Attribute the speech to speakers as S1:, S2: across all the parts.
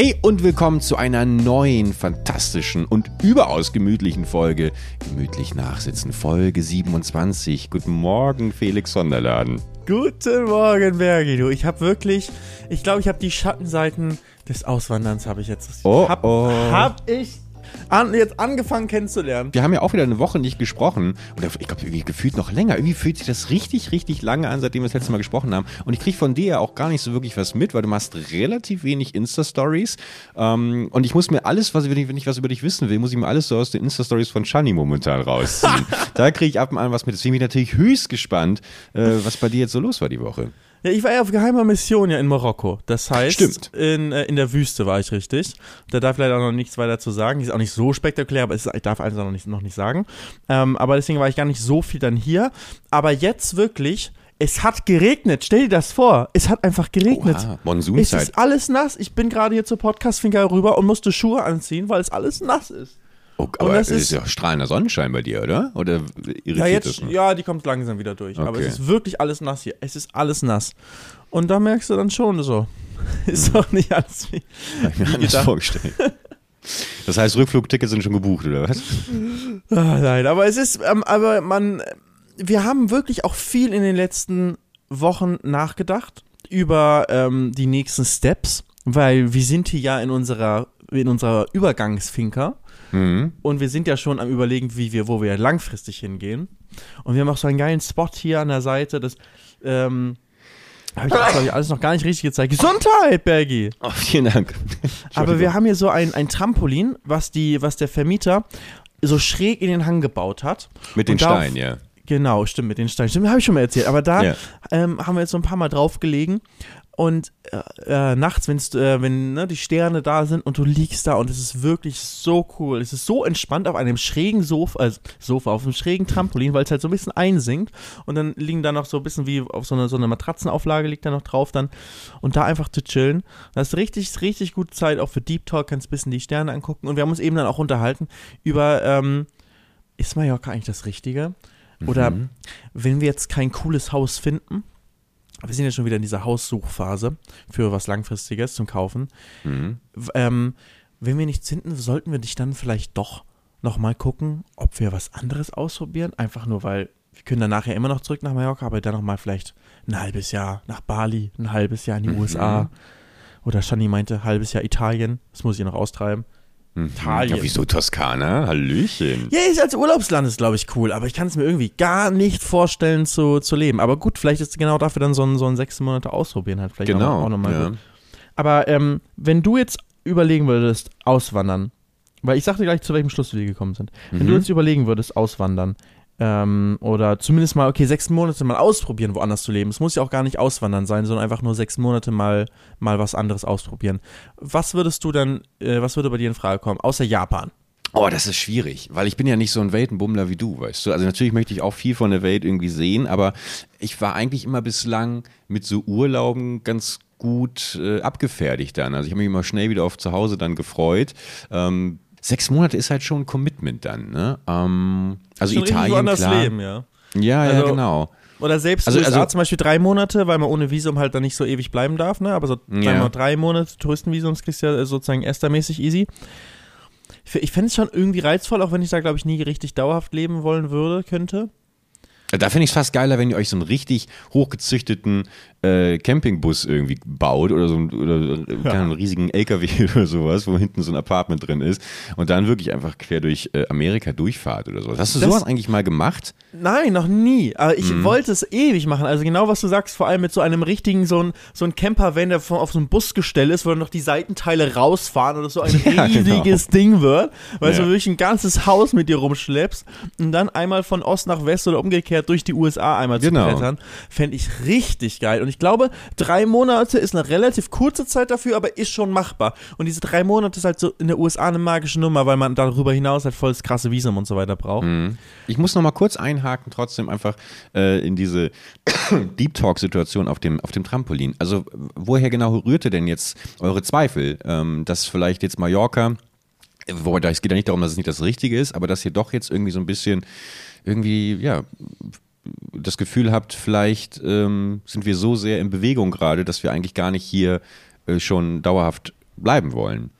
S1: Hey und willkommen zu einer neuen, fantastischen und überaus gemütlichen Folge Gemütlich Nachsitzen, Folge 27. Guten Morgen, Felix Sonderladen.
S2: Guten Morgen, Bergi. Du, ich habe wirklich, ich glaube, ich habe die Schattenseiten des Auswanderns habe ich jetzt.
S1: Oh,
S2: hab,
S1: oh.
S2: hab ich an, jetzt angefangen kennenzulernen.
S1: Wir haben ja auch wieder eine Woche nicht gesprochen. Oder ich glaube, irgendwie gefühlt noch länger. Irgendwie fühlt sich das richtig, richtig lange an, seitdem wir das letzte Mal gesprochen haben. Und ich kriege von dir ja auch gar nicht so wirklich was mit, weil du machst relativ wenig Insta-Stories. Ähm, und ich muss mir alles, was, wenn ich, wenn ich was über dich wissen will, muss ich mir alles so aus den Insta-Stories von Shani momentan rausziehen. da kriege ich ab und an was mit. Deswegen bin ich natürlich höchst gespannt, äh, was bei dir jetzt so los war die Woche.
S2: Ja, ich war ja auf geheimer Mission ja in Marokko. Das heißt,
S1: Stimmt.
S2: In, äh, in der Wüste war ich richtig. Da darf ich leider auch noch nichts weiter zu sagen. Die ist auch nicht so spektakulär, aber es ist, ich darf alles noch nicht, noch nicht sagen. Ähm, aber deswegen war ich gar nicht so viel dann hier. Aber jetzt wirklich, es hat geregnet. Stell dir das vor. Es hat einfach geregnet.
S1: Oha,
S2: Es
S1: Monsunzeit.
S2: ist alles nass. Ich bin gerade hier zur Podcast-Finca rüber und musste Schuhe anziehen, weil es alles nass ist.
S1: Oh, aber es ist
S2: ist-
S1: ja strahlender Sonnenschein bei dir, oder? Oder irritiert
S2: Ja, jetzt, ja, die kommt langsam wieder durch. Aber
S1: Okay.
S2: es ist wirklich alles nass hier. Es ist alles nass. Und da merkst du dann schon so. Ist doch nicht alles wie.
S1: Hab ich mir anders vorgestellt. Das heißt, Rückflugtickets sind schon gebucht, oder was?
S2: Ah, nein, aber es ist, ähm, aber man, wir haben wirklich auch viel in den letzten Wochen nachgedacht über ähm, die nächsten Steps, weil wir sind hier ja in unserer, in unserer Übergangsfinker.
S1: Mhm.
S2: Und wir sind ja schon am überlegen, wie wir, wo wir langfristig hingehen. Und wir haben auch so einen geilen Spot hier an der Seite. Das ähm, habe ich, glaube ich, alles noch gar nicht richtig gezeigt. Gesundheit, Bergi!
S1: Oh, vielen Dank.
S2: Aber wir haben hier so ein, ein Trampolin, was, die, was der Vermieter so schräg in den Hang gebaut hat.
S1: Mit den Steinen, ja.
S2: Genau, stimmt, mit den Steinen. Stimmt, habe ich schon mal erzählt. Aber da
S1: Ja.
S2: ähm, haben wir jetzt so ein paar Mal drauf gelegen. Und äh, äh, nachts, wenn's, äh, wenn ne, die Sterne da sind und du liegst da und es ist wirklich so cool. Es ist so entspannt auf einem schrägen Sofa, also Sofa, auf einem schrägen Trampolin, weil es halt so ein bisschen einsinkt. Und dann liegen da noch so ein bisschen wie auf so eine, so eine Matratzenauflage liegt da noch drauf dann. Und da einfach zu chillen. Da hast du richtig, richtig gut Zeit auch für Deep Talk, kannst ein bisschen die Sterne angucken. Und wir haben uns eben dann auch unterhalten über, ähm, ist Mallorca eigentlich das Richtige? Oder
S1: Mhm.
S2: wenn wir jetzt kein cooles Haus finden, wir sind ja schon wieder in dieser Haussuchphase für was Langfristiges zum Kaufen.
S1: Mhm.
S2: Ähm, wenn wir nichts finden, sollten wir dich dann vielleicht doch nochmal gucken, ob wir was anderes ausprobieren. Einfach nur, weil wir können dann nachher immer noch zurück nach Mallorca, aber dann nochmal vielleicht ein halbes Jahr nach Bali, ein halbes Jahr in die
S1: Mhm.
S2: USA. Oder Shani meinte, halbes Jahr Italien. Das muss ich noch austreiben.
S1: Mhm.
S2: Italien.
S1: Ja, wieso Toskana? Hallöchen.
S2: Ja, ist als Urlaubsland ist, glaube ich, cool, aber ich kann es mir irgendwie gar nicht vorstellen zu, zu leben. Aber gut, vielleicht ist genau dafür dann so ein, so ein sechs Monate ausprobieren halt vielleicht
S1: Genau.
S2: auch, auch nochmal
S1: ja.
S2: gut. Aber ähm, wenn du jetzt überlegen würdest, auswandern, weil ich sagte gleich, zu welchem Schluss wir gekommen sind. Wenn du
S1: Mhm.
S2: jetzt überlegen würdest, auswandern, ähm, oder zumindest mal, okay, sechs Monate mal ausprobieren, woanders zu leben. Es muss ja auch gar nicht auswandern sein, sondern einfach nur sechs Monate mal, mal was anderes ausprobieren. Was würdest du dann, äh, was würde bei dir in Frage kommen, außer Japan?
S1: Oh, das ist schwierig, weil ich bin ja nicht so ein Weltenbummler wie du, weißt du. Also natürlich möchte ich auch viel von der Welt irgendwie sehen, aber ich war eigentlich immer bislang mit so Urlauben ganz gut äh, abgefertigt dann. Also ich habe mich immer schnell wieder auf zu Hause dann gefreut. Ähm, sechs Monate ist halt schon ein Commitment dann, ne? Ähm, also
S2: Schon
S1: Italien, klar.
S2: leben, ja.
S1: Ja, ja,
S2: Also-
S1: genau.
S2: Oder selbst
S1: Also-
S2: USA
S1: also-
S2: zum Beispiel drei Monate, weil man ohne Visum halt dann nicht so ewig bleiben darf, ne? Aber so
S1: Ja.
S2: drei Monate Touristenvisums kriegst du ja sozusagen estermäßig easy. Ich fände es schon irgendwie reizvoll, auch wenn ich da, glaube ich, nie richtig dauerhaft leben wollen würde, könnte.
S1: Da finde ich es fast geiler, wenn ihr euch so einen richtig hochgezüchteten äh, Campingbus irgendwie baut oder so einen, oder, äh,
S2: Ja.
S1: einen riesigen LKW oder sowas, wo hinten so ein Apartment drin ist und dann wirklich einfach quer durch äh, Amerika durchfahrt oder sowas. Hast du
S2: Das-
S1: sowas eigentlich mal gemacht?
S2: Nein, noch nie. Aber ich
S1: Mhm.
S2: wollte es ewig machen. Also genau, was du sagst, vor allem mit so einem richtigen, so ein, so ein Camper-Van, der von, auf so einem Busgestell ist, wo dann noch die Seitenteile rausfahren oder so ein
S1: Ja,
S2: riesiges Ding wird, weil
S1: Ja.
S2: du wirklich ein ganzes Haus mit dir rumschleppst und dann einmal von Ost nach West oder umgekehrt durch die USA einmal
S1: Genau.
S2: zu brettern, fände ich richtig geil. Und ich glaube, drei Monate ist eine relativ kurze Zeit dafür, aber ist schon machbar. Und diese drei Monate ist halt so in der USA eine magische Nummer, weil man darüber hinaus halt voll das krasse Visum und so weiter braucht.
S1: Ich muss noch mal kurz einhaken, trotzdem einfach äh, in diese Deep Talk-Situation auf dem, auf dem Trampolin. Also, woher genau rührte denn jetzt eure Zweifel, ähm, dass vielleicht jetzt Mallorca, wobei es geht ja nicht darum, dass es nicht das Richtige ist, aber dass ihr doch jetzt irgendwie so ein bisschen, irgendwie, ja, das Gefühl habt, vielleicht ähm, sind wir so sehr in Bewegung gerade, dass wir eigentlich gar nicht hier äh, schon dauerhaft bleiben wollen?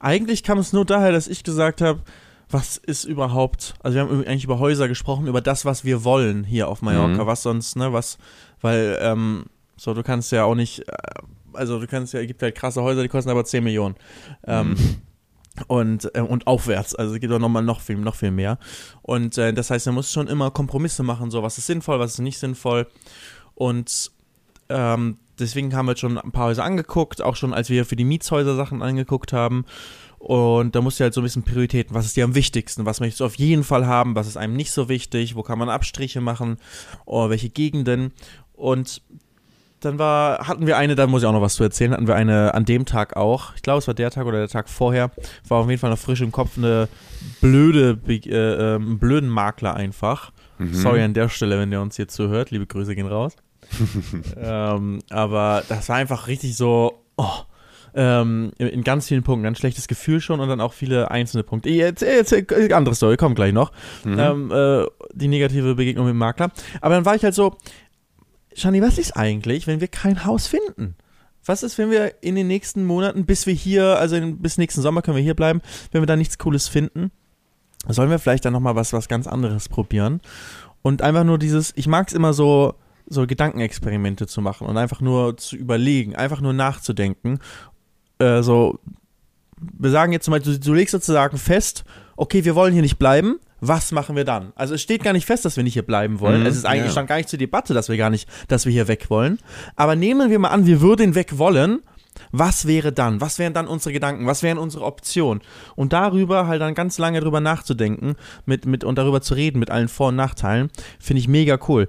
S2: Eigentlich kam es nur daher, dass ich gesagt habe, was ist überhaupt, also wir haben eigentlich über Häuser gesprochen, über das, was wir wollen hier auf Mallorca, mhm. was sonst, ne, was, weil, ähm, so, du kannst ja auch nicht, äh, also du kannst ja, es gibt halt krasse Häuser, die kosten aber 10 Millionen. Ähm, mhm. Und, äh, und aufwärts, also es gibt auch nochmal noch viel, noch viel mehr. Und äh, das heißt, man muss schon immer Kompromisse machen, so was ist sinnvoll, was ist nicht sinnvoll. Und ähm, deswegen haben wir jetzt schon ein paar Häuser angeguckt, auch schon als wir für die Mietshäuser Sachen angeguckt haben. Und da musst du halt so ein bisschen Prioritäten. Was ist dir am wichtigsten? Was möchtest du auf jeden Fall haben? Was ist einem nicht so wichtig? Wo kann man Abstriche machen? Oder welche Gegenden? Und dann war, hatten wir eine, da muss ich auch noch was zu erzählen, hatten wir eine an dem Tag auch, ich glaube es war der Tag oder der Tag vorher, war auf jeden Fall noch frisch im Kopf eine blöde, äh, äh, blöden Makler einfach. Mhm. Sorry an der Stelle, wenn der uns hier zuhört, liebe Grüße gehen raus. ähm, aber das war einfach richtig so, oh, ähm, in ganz vielen Punkten ganz schlechtes Gefühl schon und dann auch viele einzelne Punkte. Jetzt, jetzt andere Story, kommt gleich noch. Mhm. Ähm, äh, die negative Begegnung mit dem Makler. Aber dann war ich halt so, Shani, was ist eigentlich, wenn wir kein Haus finden? Was ist, wenn wir in den nächsten Monaten, bis wir hier, also in, bis nächsten Sommer können wir hier bleiben, wenn wir da nichts Cooles finden? Sollen wir vielleicht dann nochmal was, was ganz anderes probieren? Und einfach nur dieses, ich mag es immer so, so Gedankenexperimente zu machen und einfach nur zu überlegen, einfach nur nachzudenken. Äh, so, wir sagen jetzt zum Beispiel, du, du legst sozusagen fest, okay, wir wollen hier nicht bleiben, was machen wir dann? Also es steht gar nicht fest, dass wir nicht hier bleiben wollen. Mhm, es ist eigentlich ja. stand gar nicht zur Debatte, dass wir gar nicht, dass wir hier weg wollen. Aber nehmen wir mal an, wir würden weg wollen. Was wäre dann? Was wären dann unsere Gedanken? Was wären unsere Optionen? Und darüber halt dann ganz lange drüber nachzudenken mit, mit, und darüber zu reden mit allen Vor- und Nachteilen, finde ich mega cool.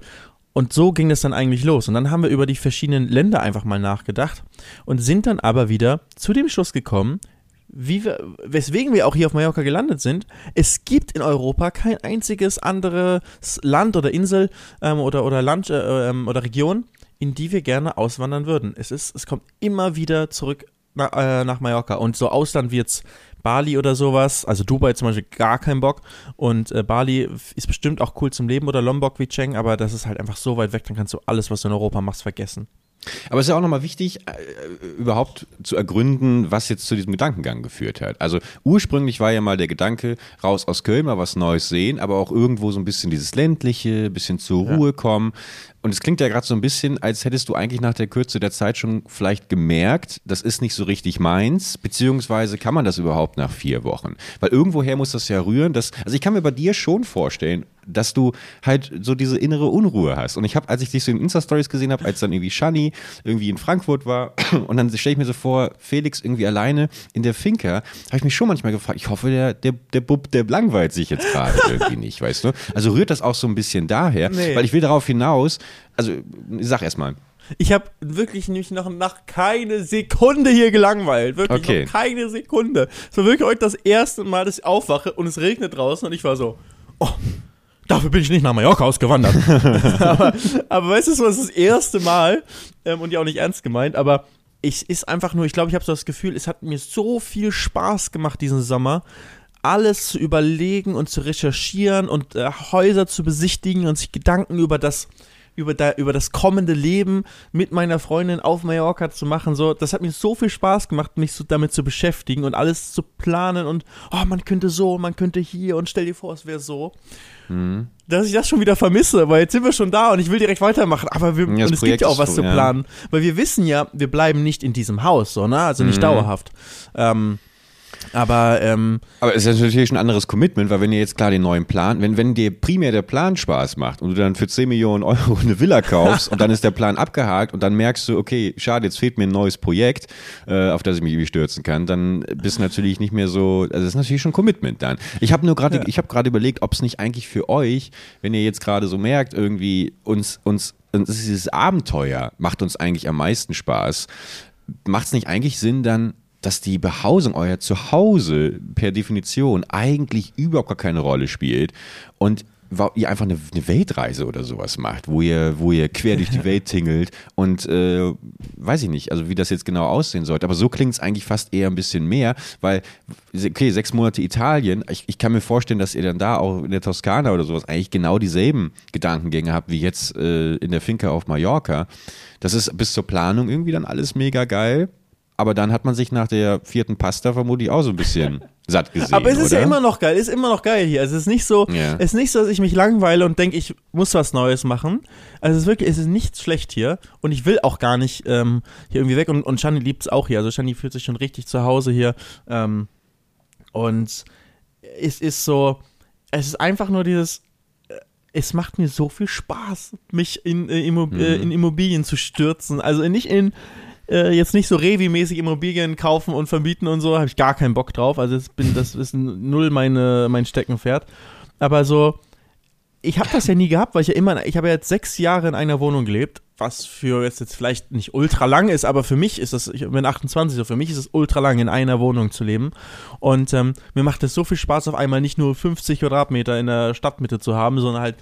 S2: Und so ging es dann eigentlich los. Und dann haben wir über die verschiedenen Länder einfach mal nachgedacht und sind dann aber wieder zu dem Schluss gekommen, wie wir, weswegen wir auch hier auf Mallorca gelandet sind, es gibt in Europa kein einziges anderes Land oder Insel ähm, oder, oder Land äh, ähm, oder Region, in die wir gerne auswandern würden. Es, ist, es kommt immer wieder zurück na, äh, nach Mallorca. Und so Ausland wie jetzt Bali oder sowas, also Dubai zum Beispiel gar kein Bock. Und äh, Bali ist bestimmt auch cool zum Leben oder Lombok wie Cheng, aber das ist halt einfach so weit weg, dann kannst du alles, was du in Europa machst, vergessen.
S1: Aber es ist ja auch nochmal wichtig, äh, überhaupt zu ergründen, was jetzt zu diesem Gedankengang geführt hat. Also ursprünglich war ja mal der Gedanke, raus aus Köln, mal was Neues sehen, aber auch irgendwo so ein bisschen dieses ländliche, bisschen zur Ruhe ja. kommen. Und es klingt ja gerade so ein bisschen, als hättest du eigentlich nach der Kürze der Zeit schon vielleicht gemerkt, das ist nicht so richtig meins, beziehungsweise kann man das überhaupt nach vier Wochen? Weil irgendwoher muss das ja rühren, dass, also ich kann mir bei dir schon vorstellen, dass du halt so diese innere Unruhe hast. Und ich habe, als ich dich so in Insta-Stories gesehen habe, als dann irgendwie Shani irgendwie in Frankfurt war und dann stelle ich mir so vor, Felix irgendwie alleine in der Finca, habe ich mich schon manchmal gefragt, ich hoffe, der, der, der Bub, der langweilt sich jetzt gerade irgendwie nicht, weißt du? Also rührt das auch so ein bisschen daher, nee. weil ich will darauf hinaus, also sag erst mal.
S2: Ich habe wirklich nämlich noch nach keine Sekunde hier gelangweilt. Wirklich okay. noch keine Sekunde. So wirklich heute das erste Mal, dass ich aufwache und es regnet draußen und ich war so, oh, dafür bin ich nicht nach Mallorca ausgewandert. aber, aber weißt du, das war das erste Mal ähm, und ja auch nicht ernst gemeint, aber ich ist einfach nur, ich glaube, ich habe so das Gefühl, es hat mir so viel Spaß gemacht diesen Sommer, alles zu überlegen und zu recherchieren und äh, Häuser zu besichtigen und sich Gedanken über das über, da, über das kommende Leben mit meiner Freundin auf Mallorca zu machen. So, das hat mir so viel Spaß gemacht, mich so damit zu beschäftigen und alles zu planen und oh, man könnte so, man könnte hier und stell dir vor, es wäre so. Mhm. Dass ich das schon wieder vermisse, weil jetzt sind wir schon da und ich will direkt weitermachen. Aber wir, und es gibt ja auch was zu planen. Ja. Weil wir wissen ja, wir bleiben nicht in diesem Haus, so, ne? Also nicht mhm. dauerhaft. Ähm, aber, ähm,
S1: aber es ist natürlich ein anderes Commitment, weil wenn ihr jetzt klar den neuen Plan, wenn, wenn dir primär der Plan Spaß macht und du dann für 10 Millionen Euro eine Villa kaufst und dann ist der Plan abgehakt und dann merkst du, okay, schade, jetzt fehlt mir ein neues Projekt, äh, auf das ich mich irgendwie stürzen kann, dann bist du natürlich nicht mehr so, also das ist natürlich schon Commitment dann. Ich habe nur gerade, ja. ich habe gerade überlegt, ob es nicht eigentlich für euch, wenn ihr jetzt gerade so merkt, irgendwie uns, uns, uns dieses Abenteuer macht uns eigentlich am meisten Spaß, macht es nicht eigentlich Sinn, dann dass die Behausung, euer Zuhause per Definition eigentlich überhaupt gar keine Rolle spielt und ihr einfach eine, eine, Weltreise oder sowas macht, wo ihr, wo ihr quer durch die Welt tingelt und äh, weiß ich nicht, also wie das jetzt genau aussehen sollte, aber so klingt es eigentlich fast eher ein bisschen mehr, weil, okay, sechs Monate Italien, ich, ich, kann mir vorstellen, dass ihr dann da auch in der Toskana oder sowas eigentlich genau dieselben Gedankengänge habt wie jetzt äh, in der Finca auf Mallorca. Das ist bis zur Planung irgendwie dann alles mega geil aber dann hat man sich nach der vierten Pasta vermutlich auch so ein bisschen satt gesehen.
S2: Aber es ist
S1: oder?
S2: ja immer noch geil, ist immer noch geil hier. Also es ist nicht so,
S1: Ja.
S2: es ist nicht so, dass ich mich langweile und denke, ich muss was Neues machen. Also es ist wirklich, es ist nicht schlecht hier und ich will auch gar nicht ähm, hier irgendwie weg und, und Shani liebt es auch hier. Also Shani fühlt sich schon richtig zu Hause hier. Ähm, und es ist so, es ist einfach nur dieses, äh, es macht mir so viel Spaß, mich in, äh, Immo äh, in Immobilien zu stürzen. Also nicht in, äh, jetzt nicht so Revi-mäßig Immobilien kaufen und vermieten und so, habe ich gar keinen Bock drauf. Also das, bin, das ist null meine, mein Steckenpferd. Aber so, ich habe das ja nie gehabt, weil ich ja immer, ich habe ja jetzt sechs Jahre in einer Wohnung gelebt, was für jetzt, jetzt vielleicht nicht ultra lang ist, aber für mich ist das, ich bin 28, so für mich ist es ultra lang, in einer Wohnung zu leben. Und ähm, mir macht es so viel Spaß, auf einmal nicht nur 50 Quadratmeter in der Stadtmitte zu haben, sondern halt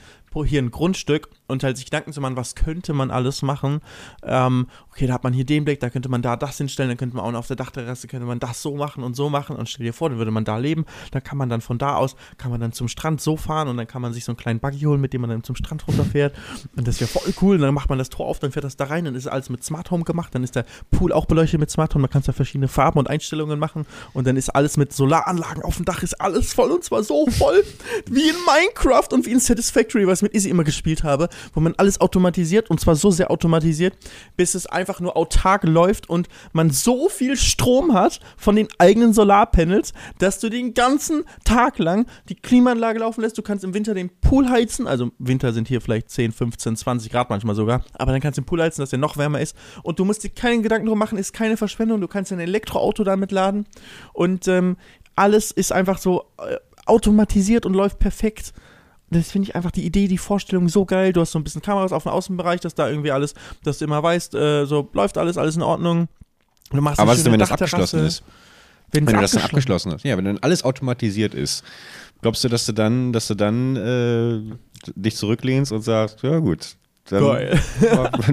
S2: hier ein Grundstück und halt sich Gedanken zu machen, was könnte man alles machen. Ähm, okay, da hat man hier den Blick, da könnte man da das hinstellen, dann könnte man auch auf der Dachterrasse, könnte man das so machen und so machen. Und stell dir vor, dann würde man da leben, dann kann man dann von da aus, kann man dann zum Strand so fahren und dann kann man sich so einen kleinen Buggy holen, mit dem man dann zum Strand runterfährt. Und das ja voll cool und dann macht man das Tor auf, dann fährt das da rein, dann ist alles mit Smart Home gemacht, dann ist der Pool auch beleuchtet mit Smart Home, man kann da verschiedene Farben und Einstellungen machen und dann ist alles mit Solaranlagen auf dem Dach, ist alles voll und zwar so voll wie in Minecraft und wie in Satisfactory, was ich mit Izzy immer gespielt habe, wo man alles automatisiert und zwar so sehr automatisiert, bis es einfach nur autark läuft und man so viel Strom hat von den eigenen Solarpanels, dass du den ganzen Tag lang die Klimaanlage laufen lässt. Du kannst im Winter den Pool heizen, also im Winter sind hier vielleicht 10, 15, 20 Grad manchmal sogar, aber dann kannst du den Pool heizen, dass der noch wärmer ist. Und du musst dir keinen Gedanken drum machen, ist keine Verschwendung, du kannst ein Elektroauto damit laden. Und ähm, alles ist einfach so äh, automatisiert und läuft perfekt. Das finde ich einfach die Idee, die Vorstellung so geil. Du hast so ein bisschen Kameras auf dem Außenbereich, dass da irgendwie alles, dass du immer weißt, äh, so läuft alles, alles in Ordnung. Du machst
S1: Aber was ist denn, wenn das abgeschlossen ist?
S2: Wenn,
S1: Wenn du das dann
S2: abgeschlossen
S1: hast. Ja, wenn dann alles automatisiert ist. Glaubst du, dass du dann, dass du dann äh, dich zurücklehnst und sagst, ja gut, dann,
S2: Geil.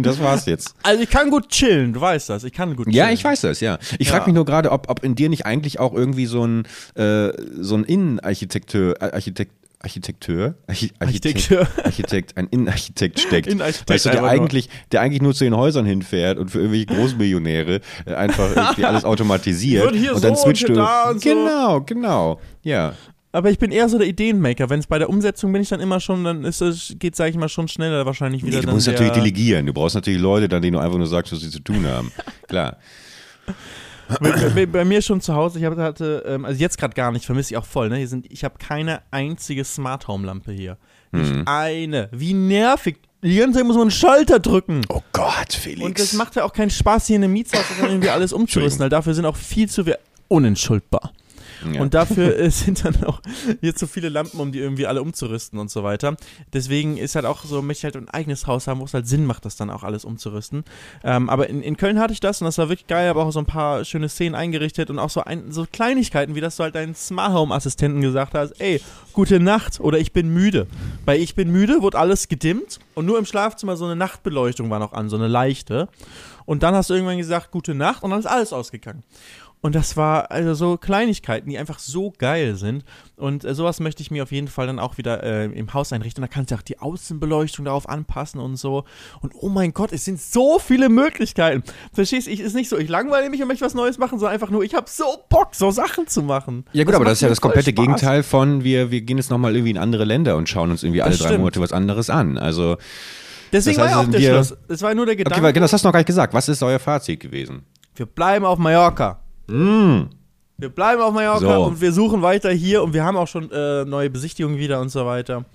S1: das war's jetzt.
S2: Also ich kann gut chillen, du weißt das. Ich kann gut chillen.
S1: Ja, ich weiß das, ja. Ich frage
S2: Ja.
S1: mich nur gerade, ob, ob in dir nicht eigentlich auch irgendwie so ein, äh, so ein Innenarchitekteur, Architekt, Architekteur? Archi
S2: Architekteur.
S1: Architekt, Architekt, ein Innenarchitekt steckt.
S2: Innenarchitekt
S1: weißt du, der eigentlich, der eigentlich nur zu den Häusern hinfährt und für irgendwelche Großmillionäre äh, einfach irgendwie alles automatisiert.
S2: Wird hier
S1: und dann
S2: so und
S1: switcht
S2: hier
S1: du.
S2: da und so.
S1: genau, genau. Ja.
S2: Aber ich bin eher so der Ideenmaker. Wenn es bei der Umsetzung bin ich dann immer schon, dann ist es, geht, sage ich mal, schon schneller wahrscheinlich wieder.
S1: Nee, du musst natürlich delegieren. Du brauchst natürlich Leute, dann denen du einfach nur sagst, was sie zu tun haben. Klar.
S2: Bei, bei, mir schon zu Hause, ich hatte, ähm, also jetzt gerade gar nicht, vermisse ich auch voll, ne? Hier sind, ich habe keine einzige Smart Home Lampe hier. Nicht
S1: Mhm.
S2: eine. Wie nervig. Die ganze Zeit muss man einen Schalter drücken.
S1: Oh Gott, Felix.
S2: Und das macht ja auch keinen Spaß, hier in einem Mietshaus irgendwie alles umzurüsten, weil dafür sind auch viel zu wir unentschuldbar.
S1: Ja.
S2: Und dafür äh, sind dann auch jetzt so viele Lampen, um die irgendwie alle umzurüsten und so weiter. Deswegen ist halt auch so, möchte ich halt ein eigenes Haus haben, wo es halt Sinn macht, das dann auch alles umzurüsten. Ähm, aber in, in Köln hatte ich das und das war wirklich geil, aber auch so ein paar schöne Szenen eingerichtet und auch so, ein, so Kleinigkeiten, wie dass du halt deinen Smart Home Assistenten gesagt hast, ey, gute Nacht oder ich bin müde. Bei ich bin müde wurde alles gedimmt und nur im Schlafzimmer so eine Nachtbeleuchtung war noch an, so eine leichte. Und dann hast du irgendwann gesagt, gute Nacht und dann ist alles ausgegangen. Und das war also so Kleinigkeiten, die einfach so geil sind. Und äh, sowas möchte ich mir auf jeden Fall dann auch wieder äh, im Haus einrichten. Da kannst du auch die Außenbeleuchtung darauf anpassen und so. Und oh mein Gott, es sind so viele Möglichkeiten. Verstehst du? Ich ist nicht so, ich langweile mich und möchte was Neues machen, sondern einfach nur, ich habe so Bock, so Sachen zu machen.
S1: Ja gut, aber das ist ja das komplette
S2: Spaß.
S1: Gegenteil von wir, wir gehen jetzt nochmal irgendwie in andere Länder und schauen uns irgendwie alle
S2: Das
S1: drei
S2: stimmt.
S1: Monate was anderes an. Also,
S2: Deswegen
S1: Das heißt,
S2: war ja auch der Schluss. Es war nur der Gedanke,
S1: okay, weil genau, das hast du noch gar nicht gesagt. Was ist euer Fazit gewesen?
S2: wir bleiben auf Mallorca. Wir bleiben auf Mallorca
S1: So.
S2: und wir suchen weiter hier und wir haben auch schon äh, neue Besichtigungen wieder und so weiter.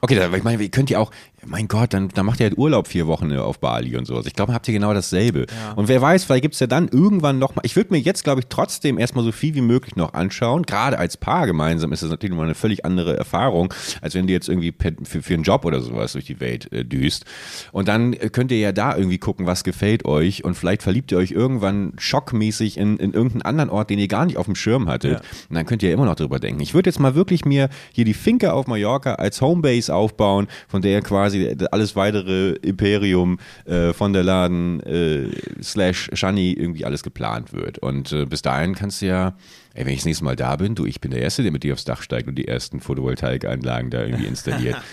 S1: Okay, ich meine, ihr könnt ja auch, mein Gott, dann, dann macht ihr halt Urlaub vier Wochen auf Bali und sowas. Ich glaube, habt ihr genau dasselbe.
S2: Ja.
S1: Und wer weiß, vielleicht gibt's ja dann irgendwann nochmal, ich würde mir jetzt, glaube ich, trotzdem erstmal so viel wie möglich noch anschauen. Gerade als Paar gemeinsam ist das natürlich nochmal eine völlig andere Erfahrung, als wenn du jetzt irgendwie für, für einen Job oder sowas durch die Welt äh, düst. Und dann äh, könnt ihr ja da irgendwie gucken, was gefällt euch und vielleicht verliebt ihr euch irgendwann schockmäßig in, in irgendeinen anderen Ort, den ihr gar nicht auf dem Schirm hattet.
S2: Ja.
S1: Und dann könnt ihr ja immer noch drüber denken. Ich würde jetzt mal wirklich mir hier die Finke auf Mallorca als Homebase aufbauen, von der quasi alles weitere Imperium äh, von der Laden äh, slash Shani irgendwie alles geplant wird. Und äh, bis dahin kannst du ja, ey, wenn ich das nächste Mal da bin, du, ich bin der Erste, der mit dir aufs Dach steigt und die ersten Photovoltaikanlagen da irgendwie installiert.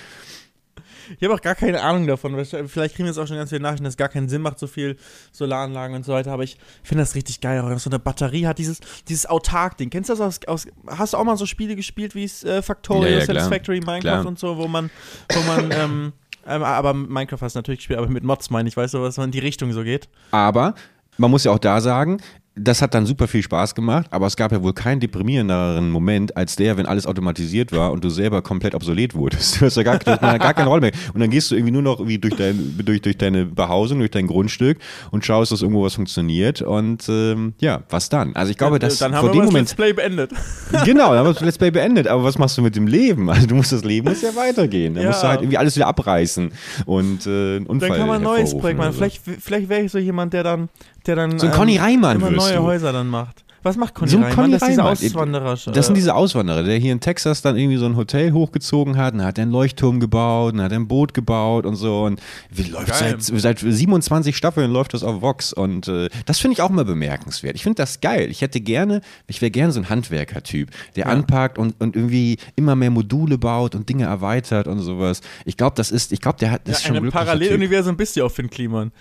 S2: Ich habe auch gar keine Ahnung davon. Vielleicht kriegen wir jetzt auch schon ganz viele Nachrichten, dass es gar keinen Sinn macht, so viel Solaranlagen und so weiter. Aber ich finde das richtig geil. Auch so eine Batterie hat dieses, dieses Autark-Ding. Kennst du das aus, aus, Hast du auch mal so Spiele gespielt wie äh, Factorio, ja, ja, Satisfactory, Minecraft klar. und so, wo man, wo man ähm, ähm, aber Minecraft hast du natürlich gespielt, aber mit Mods meine ich, weißt du, was in die Richtung so geht.
S1: Aber man muss ja auch da sagen, das hat dann super viel Spaß gemacht, aber es gab ja wohl keinen deprimierenderen Moment als der, wenn alles automatisiert war und du selber komplett obsolet wurdest. Du hast ja gar, gar keine Rolle mehr. Und dann gehst du irgendwie nur noch wie durch, dein, durch, durch deine Behausung, durch dein Grundstück und schaust, dass irgendwo was funktioniert. Und ähm, ja, was dann? Also ich glaube, dass
S2: dann haben vor wir dem Moment. Let's Play beendet.
S1: Genau, dann haben wir das Let's Play beendet. Aber was machst du mit dem Leben? Also du musst das Leben muss ja weitergehen. Dann ja. musst du halt irgendwie alles wieder abreißen und äh, einen Unfall
S2: Dann kann man ein neues Projekt machen. Vielleicht, vielleicht wäre ich so jemand, der dann der dann
S1: so ein Conny ähm, Reimann
S2: immer neue
S1: du.
S2: Häuser dann macht. Was macht Conny so Reimann? Conny das ist dieser Auswanderer.
S1: Das sind diese Auswanderer, der hier in Texas dann irgendwie so ein Hotel hochgezogen hat, und hat einen Leuchtturm gebaut, und hat ein Boot gebaut und so und wie läuft seit, seit 27 Staffeln läuft das auf Vox und äh, das finde ich auch mal bemerkenswert. Ich finde das geil. Ich hätte gerne, ich wäre gerne so ein Handwerker-Typ, der ja. anpackt und, und irgendwie immer mehr Module baut und Dinge erweitert und sowas. Ich glaube, das ist, ich glaube, der hat das ja,
S2: schon ein Paralleluniversum bist du auch Finn Kliman.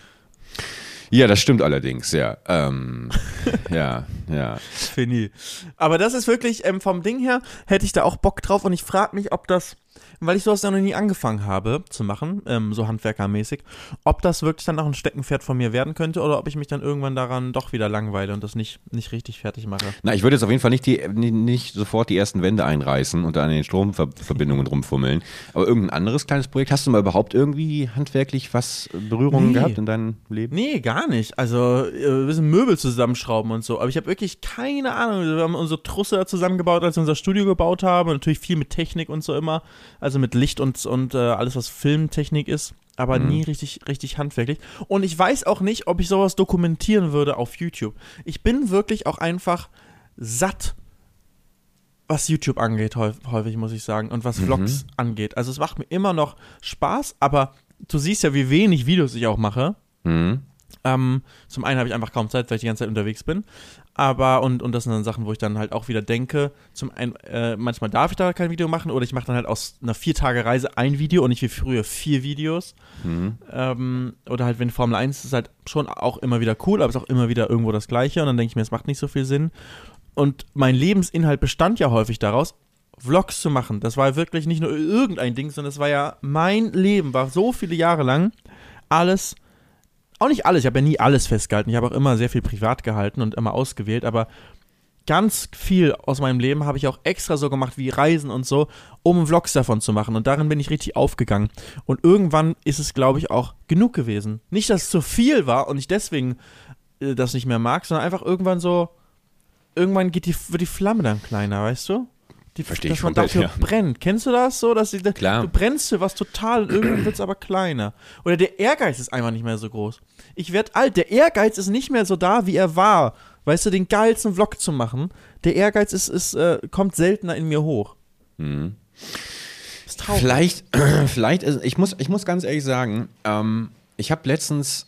S1: Ja, das stimmt allerdings, ja. Ähm, ja, ja.
S2: Fini. Aber das ist wirklich, ähm, vom Ding her, hätte ich da auch Bock drauf und ich frage mich, ob das weil ich sowas ja noch nie angefangen habe zu machen, ähm, so handwerkermäßig, ob das wirklich dann auch ein Steckenpferd von mir werden könnte oder ob ich mich dann irgendwann daran doch wieder langweile und das nicht, nicht richtig fertig mache.
S1: Na, ich würde jetzt auf jeden Fall nicht, die, nicht sofort die ersten Wände einreißen und an den Stromverbindungen rumfummeln, aber irgendein anderes kleines Projekt. Hast du mal überhaupt irgendwie handwerklich was Berührungen nee. gehabt in deinem Leben?
S2: Nee, gar nicht. Also, äh, wir müssen Möbel zusammenschrauben und so, aber ich habe wirklich keine Ahnung. Wir haben unsere Trusse zusammengebaut, als wir unser Studio gebaut haben und natürlich viel mit Technik und so immer also mit Licht und, und äh, alles, was Filmtechnik ist, aber mhm. nie richtig, richtig handwerklich. Und ich weiß auch nicht, ob ich sowas dokumentieren würde auf YouTube. Ich bin wirklich auch einfach satt, was YouTube angeht, häufig, muss ich sagen, und was Vlogs mhm. angeht. Also es macht mir immer noch Spaß, aber du siehst ja, wie wenig Videos ich auch mache. Mhm. Ähm, zum einen habe ich einfach kaum Zeit, weil ich die ganze Zeit unterwegs bin. Aber, und, und das sind dann Sachen, wo ich dann halt auch wieder denke, zum einen, äh, manchmal darf ich da kein Video machen oder ich mache dann halt aus einer vier Tage Reise ein Video und nicht wie früher vier Videos. Mhm. Ähm, oder halt, wenn Formel 1 ist halt schon auch immer wieder cool, aber es ist auch immer wieder irgendwo das Gleiche und dann denke ich mir, es macht nicht so viel Sinn. Und mein Lebensinhalt bestand ja häufig daraus, Vlogs zu machen. Das war wirklich nicht nur irgendein Ding, sondern es war ja mein Leben, war so viele Jahre lang alles auch nicht alles, ich habe ja nie alles festgehalten. Ich habe auch immer sehr viel privat gehalten und immer ausgewählt, aber ganz viel aus meinem Leben habe ich auch extra so gemacht wie Reisen und so, um Vlogs davon zu machen. Und darin bin ich richtig aufgegangen. Und irgendwann ist es, glaube ich, auch genug gewesen. Nicht, dass es zu viel war und ich deswegen äh, das nicht mehr mag, sondern einfach irgendwann so, irgendwann geht die, wird die Flamme dann kleiner, weißt du? Die,
S1: Verstehe
S2: dass
S1: ich
S2: man dafür ja. brennt. Kennst du das so? Dass die, Klar. Du brennst für was total und irgendwann wird es aber kleiner. Oder der Ehrgeiz ist einfach nicht mehr so groß. Ich werde alt. Der Ehrgeiz ist nicht mehr so da, wie er war. Weißt du, den geilsten Vlog zu machen. Der Ehrgeiz ist, ist, äh, kommt seltener in mir hoch. Mhm.
S1: Ist traurig. Vielleicht, vielleicht ist, ich muss, ich muss ganz ehrlich sagen, ähm, ich habe letztens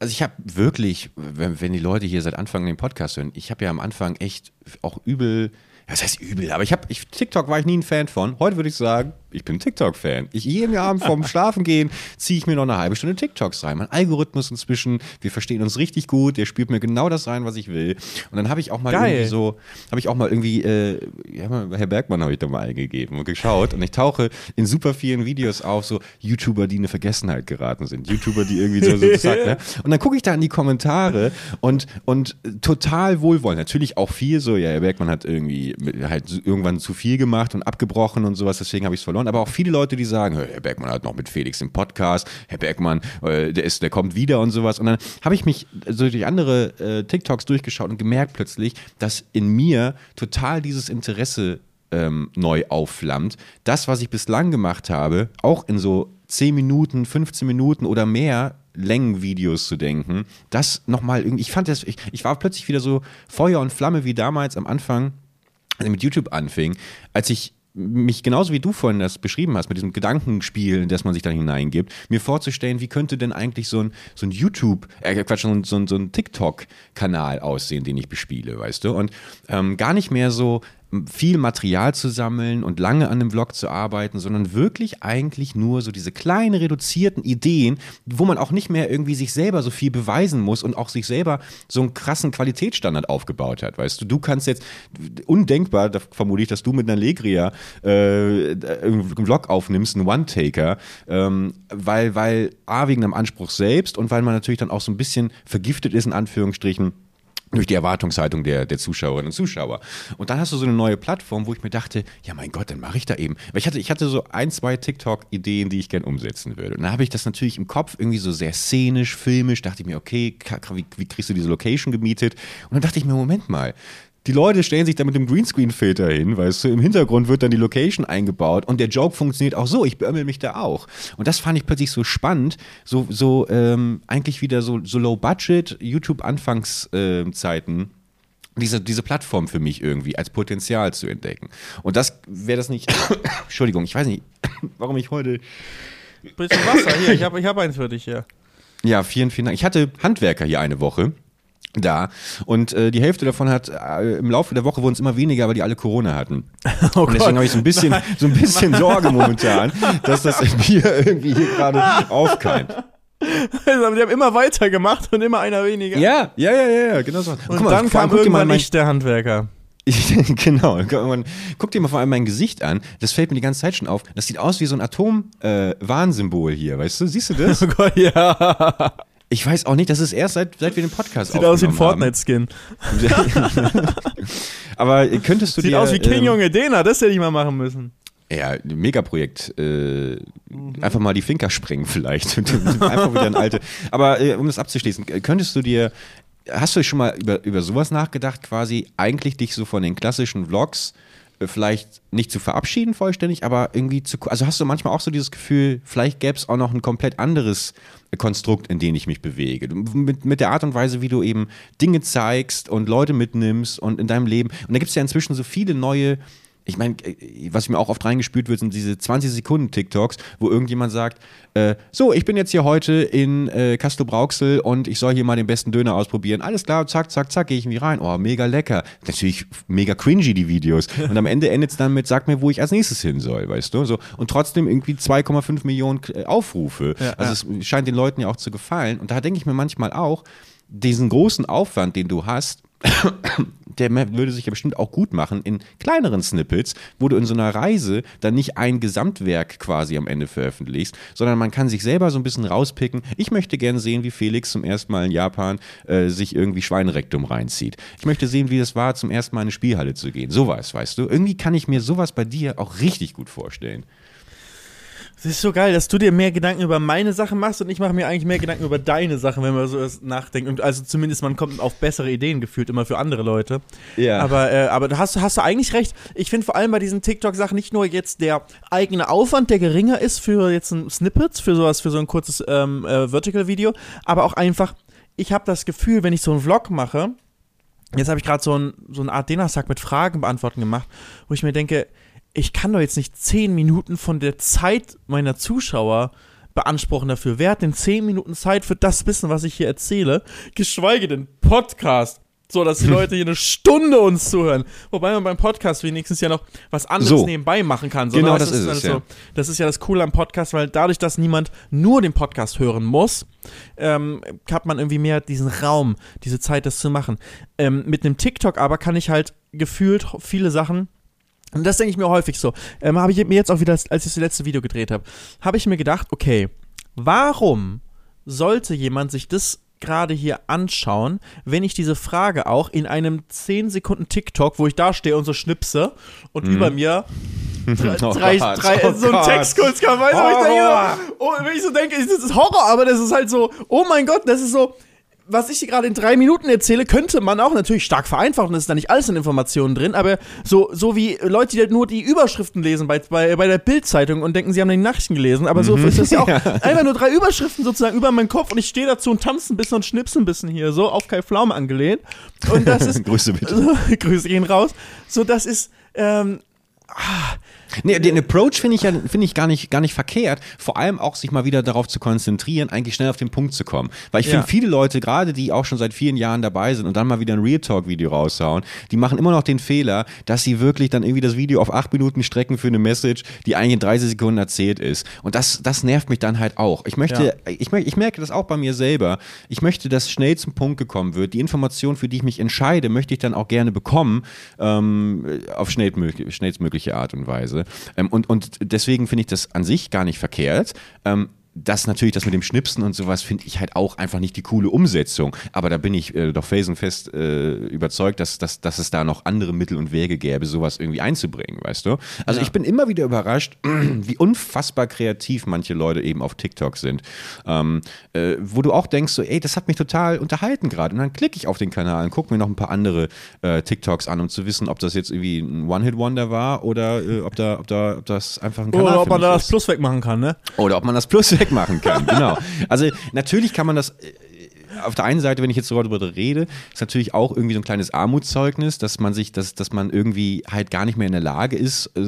S1: also ich habe wirklich, wenn, wenn, die Leute hier seit Anfang den Podcast hören, ich habe ja am Anfang echt auch übel das heißt übel, aber ich habe, ich, TikTok war ich nie ein Fan von. Heute würde ich sagen, ich bin TikTok-Fan. Ich jeden Abend vorm Schlafen gehen ziehe ich mir noch eine halbe Stunde TikToks rein. Mein Algorithmus inzwischen, wir verstehen uns richtig gut, der spielt mir genau das rein, was ich will. Und dann habe ich auch mal Geil. irgendwie so, habe ich auch mal irgendwie, äh, ja, Herr Bergmann habe ich da mal eingegeben und geschaut und ich tauche in super vielen Videos auf, so YouTuber, die in eine Vergessenheit geraten sind. YouTuber, die irgendwie so, so zack, ne? Und dann gucke ich da in die Kommentare und, und total wohlwollend. Natürlich auch viel so, ja, Herr Bergmann hat irgendwie halt irgendwann zu viel gemacht und abgebrochen und sowas, deswegen habe ich es verloren. Aber auch viele Leute, die sagen, Herr Bergmann hat noch mit Felix im Podcast, Herr Bergmann, äh, der ist, der kommt wieder und sowas. Und dann habe ich mich so durch andere äh, TikToks durchgeschaut und gemerkt plötzlich, dass in mir total dieses Interesse ähm, neu aufflammt. Das, was ich bislang gemacht habe, auch in so 10 Minuten, 15 Minuten oder mehr Längenvideos zu denken, das nochmal irgendwie, ich fand das, ich, ich war plötzlich wieder so Feuer und Flamme wie damals am Anfang als ich mit YouTube anfing, als ich mich genauso wie du vorhin das beschrieben hast, mit diesem Gedankenspiel, in das man sich dann hineingibt, mir vorzustellen, wie könnte denn eigentlich so ein, so ein YouTube, äh Quatsch, so ein, so ein, so ein TikTok-Kanal aussehen, den ich bespiele, weißt du? Und ähm, gar nicht mehr so viel Material zu sammeln und lange an einem Vlog zu arbeiten, sondern wirklich eigentlich nur so diese kleinen reduzierten Ideen, wo man auch nicht mehr irgendwie sich selber so viel beweisen muss und auch sich selber so einen krassen Qualitätsstandard aufgebaut hat. Weißt du, du kannst jetzt undenkbar, da vermute ich, dass du mit einer Legria äh, einen Vlog aufnimmst, einen One-Taker, ähm, weil, weil A, wegen einem Anspruch selbst und weil man natürlich dann auch so ein bisschen vergiftet ist, in Anführungsstrichen durch die Erwartungshaltung der, der Zuschauerinnen und Zuschauer. Und dann hast du so eine neue Plattform, wo ich mir dachte, ja mein Gott, dann mache ich da eben. Weil ich hatte, ich hatte so ein, zwei TikTok-Ideen, die ich gerne umsetzen würde. Und dann habe ich das natürlich im Kopf irgendwie so sehr szenisch, filmisch, dachte ich mir, okay, wie, wie kriegst du diese Location gemietet? Und dann dachte ich mir, Moment mal, die Leute stellen sich da mit dem Greenscreen-Filter hin, weißt du, im Hintergrund wird dann die Location eingebaut und der Joke funktioniert auch so, ich beömmel mich da auch. Und das fand ich plötzlich so spannend, so, so ähm, eigentlich wieder so, so low-budget, YouTube-Anfangszeiten. Äh, diese, diese Plattform für mich irgendwie als Potenzial zu entdecken. Und das wäre das nicht. Entschuldigung, ich weiß nicht, warum ich heute.
S2: Bisschen Wasser hier, ich habe ich hab eins für dich hier.
S1: Ja, vielen, vielen Dank. Ich hatte Handwerker hier eine Woche da. Und äh, die Hälfte davon hat äh, im Laufe der Woche wurden es immer weniger, weil die alle Corona hatten. Oh und deswegen habe ich so ein bisschen, so ein bisschen Sorge momentan, dass das Bier irgendwie hier gerade aufkeimt.
S2: Also, die haben immer weiter gemacht und immer einer weniger.
S1: Ja, ja, ja, ja, genau so.
S2: Und, und mal, dann kam irgendwann mein, nicht der Handwerker.
S1: genau, guck dir mal vor allem mein Gesicht an. Das fällt mir die ganze Zeit schon auf. Das sieht aus wie so ein Atom-Warnsymbol äh, hier, weißt du? Siehst du das? Oh Gott, ja. Ich weiß auch nicht, das ist erst seit, seit wir den Podcast
S2: Sieht aus wie ein Fortnite-Skin.
S1: Aber könntest du
S2: Sieht
S1: dir,
S2: aus wie King ähm, Junge Dena, das hätte ich mal machen müssen.
S1: Ja, Megaprojekt. Äh, mhm. Einfach mal die Finker sprengen vielleicht. einfach wieder ein alte. Aber äh, um das abzuschließen, könntest du dir, hast du schon mal über, über sowas nachgedacht, quasi eigentlich dich so von den klassischen Vlogs vielleicht nicht zu verabschieden vollständig, aber irgendwie zu. Also hast du manchmal auch so dieses Gefühl, vielleicht gäbe es auch noch ein komplett anderes Konstrukt, in dem ich mich bewege. Mit, mit der Art und Weise, wie du eben Dinge zeigst und Leute mitnimmst und in deinem Leben. Und da gibt es ja inzwischen so viele neue ich meine, äh, was mir auch oft reingespült wird, sind diese 20 Sekunden TikToks, wo irgendjemand sagt, äh, so, ich bin jetzt hier heute in äh, Castro Brauxel und ich soll hier mal den besten Döner ausprobieren. Alles klar, zack, zack, zack, gehe ich irgendwie rein. Oh, mega lecker. Natürlich mega cringy, die Videos. Und am Ende endet es dann mit, sag mir, wo ich als nächstes hin soll, weißt du? So, und trotzdem irgendwie 2,5 Millionen äh, Aufrufe. Ja, also ja. es scheint den Leuten ja auch zu gefallen. Und da denke ich mir manchmal auch, diesen großen Aufwand, den du hast, der würde sich ja bestimmt auch gut machen in kleineren Snippets, wo du in so einer Reise dann nicht ein Gesamtwerk quasi am Ende veröffentlichst, sondern man kann sich selber so ein bisschen rauspicken. Ich möchte gerne sehen, wie Felix zum ersten Mal in Japan äh, sich irgendwie Schweinerektum reinzieht. Ich möchte sehen, wie es war, zum ersten Mal in eine Spielhalle zu gehen. Sowas, weißt du? Irgendwie kann ich mir sowas bei dir auch richtig gut vorstellen.
S2: Es ist so geil, dass du dir mehr Gedanken über meine Sachen machst und ich mache mir eigentlich mehr Gedanken über deine Sachen, wenn man so nachdenkt. Und also zumindest man kommt auf bessere Ideen gefühlt immer für andere Leute. Ja. Aber, äh, aber hast, hast du eigentlich recht. Ich finde vor allem bei diesen TikTok-Sachen nicht nur jetzt der eigene Aufwand, der geringer ist für jetzt ein Snippet, für sowas, für so ein kurzes ähm, äh, Vertical-Video, aber auch einfach, ich habe das Gefühl, wenn ich so einen Vlog mache, jetzt habe ich gerade so, ein, so eine Art Dena-Sack mit Fragen beantworten gemacht, wo ich mir denke, ich kann doch jetzt nicht zehn Minuten von der Zeit meiner Zuschauer beanspruchen dafür. Wer hat denn zehn Minuten Zeit für das Wissen, was ich hier erzähle? Geschweige denn Podcast. So, dass die Leute hier eine Stunde uns zuhören. Wobei man beim Podcast wenigstens ja noch was anderes so. nebenbei machen kann. So,
S1: genau, ne? das, das, ist, es,
S2: so, ja. das ist ja das Coole am Podcast, weil dadurch, dass niemand nur den Podcast hören muss, ähm, hat man irgendwie mehr diesen Raum, diese Zeit, das zu machen. Ähm, mit einem TikTok aber kann ich halt gefühlt viele Sachen und das denke ich mir häufig so. Ähm, habe ich mir jetzt auch wieder, als ich das letzte Video gedreht habe, habe ich mir gedacht, okay, warum sollte jemand sich das gerade hier anschauen, wenn ich diese Frage auch in einem 10 Sekunden TikTok, wo ich da stehe und so schnipse und mhm. über mir oh drei, drei oh so ein Text kurz kam, weißt du, ich denke, oh, wenn ich so denke, das ist Horror, aber das ist halt so, oh mein Gott, das ist so, was ich dir gerade in drei Minuten erzähle, könnte man auch natürlich stark vereinfachen, es ist da nicht alles in Informationen drin, aber so, so wie Leute, die halt nur die Überschriften lesen bei, bei, bei der Bildzeitung und denken, sie haben die Nachrichten gelesen, aber so mhm. ist das ja auch einfach nur drei Überschriften sozusagen über meinen Kopf und ich stehe dazu und tanze ein bisschen und schnipse ein bisschen hier, so auf Kai Pflaume angelehnt. Und das ist.
S1: Grüße bitte.
S2: So, Grüße gehen raus. So, das ist, ähm,
S1: Nee, den Approach finde ich ja finde ich gar nicht gar nicht verkehrt. Vor allem auch sich mal wieder darauf zu konzentrieren, eigentlich schnell auf den Punkt zu kommen. Weil ich
S2: Ja.
S1: finde viele Leute, gerade die auch schon seit vielen Jahren dabei sind und dann mal wieder ein Real Talk Video raushauen, die machen immer noch den Fehler, dass sie wirklich dann irgendwie das Video auf acht Minuten strecken für eine Message, die eigentlich in 30 Sekunden erzählt ist. Und das das nervt mich dann halt auch. Ich möchte ich, mö- ich merke das auch bei mir selber. Ich möchte, dass schnell zum Punkt gekommen wird. Die Information, für die ich mich entscheide, möchte ich dann auch gerne bekommen, ähm, auf schnellstmögliche Art und Weise. Ähm, und, und deswegen finde ich das an sich gar nicht verkehrt. Ähm, das natürlich, das mit dem Schnipsen und sowas, finde ich halt auch einfach nicht die coole Umsetzung. Aber da bin ich äh, doch felsenfest äh, überzeugt, dass, dass, dass es da noch andere Mittel und Wege gäbe, sowas irgendwie einzubringen, weißt du? Also
S2: Ja.
S1: ich bin immer wieder überrascht, wie unfassbar kreativ manche Leute eben auf TikTok sind. Ähm, äh, wo du auch denkst, so, ey, das hat mich total unterhalten gerade. Und dann klicke ich auf den Kanal und gucke mir noch ein paar andere äh, TikToks an, um zu wissen, ob das jetzt irgendwie ein One-Hit-Wonder war oder äh, ob, da, ob, da, ob das einfach ein Kanal
S2: Oder ob man da das Plus wegmachen kann, ne?
S1: Oder ob man das Plus wegmachen kann, genau. Also natürlich kann man das äh, auf der einen Seite, wenn ich jetzt so darüber rede, ist natürlich auch irgendwie so ein kleines Armutszeugnis, dass man sich, dass, dass man irgendwie halt gar nicht mehr in der Lage ist, äh,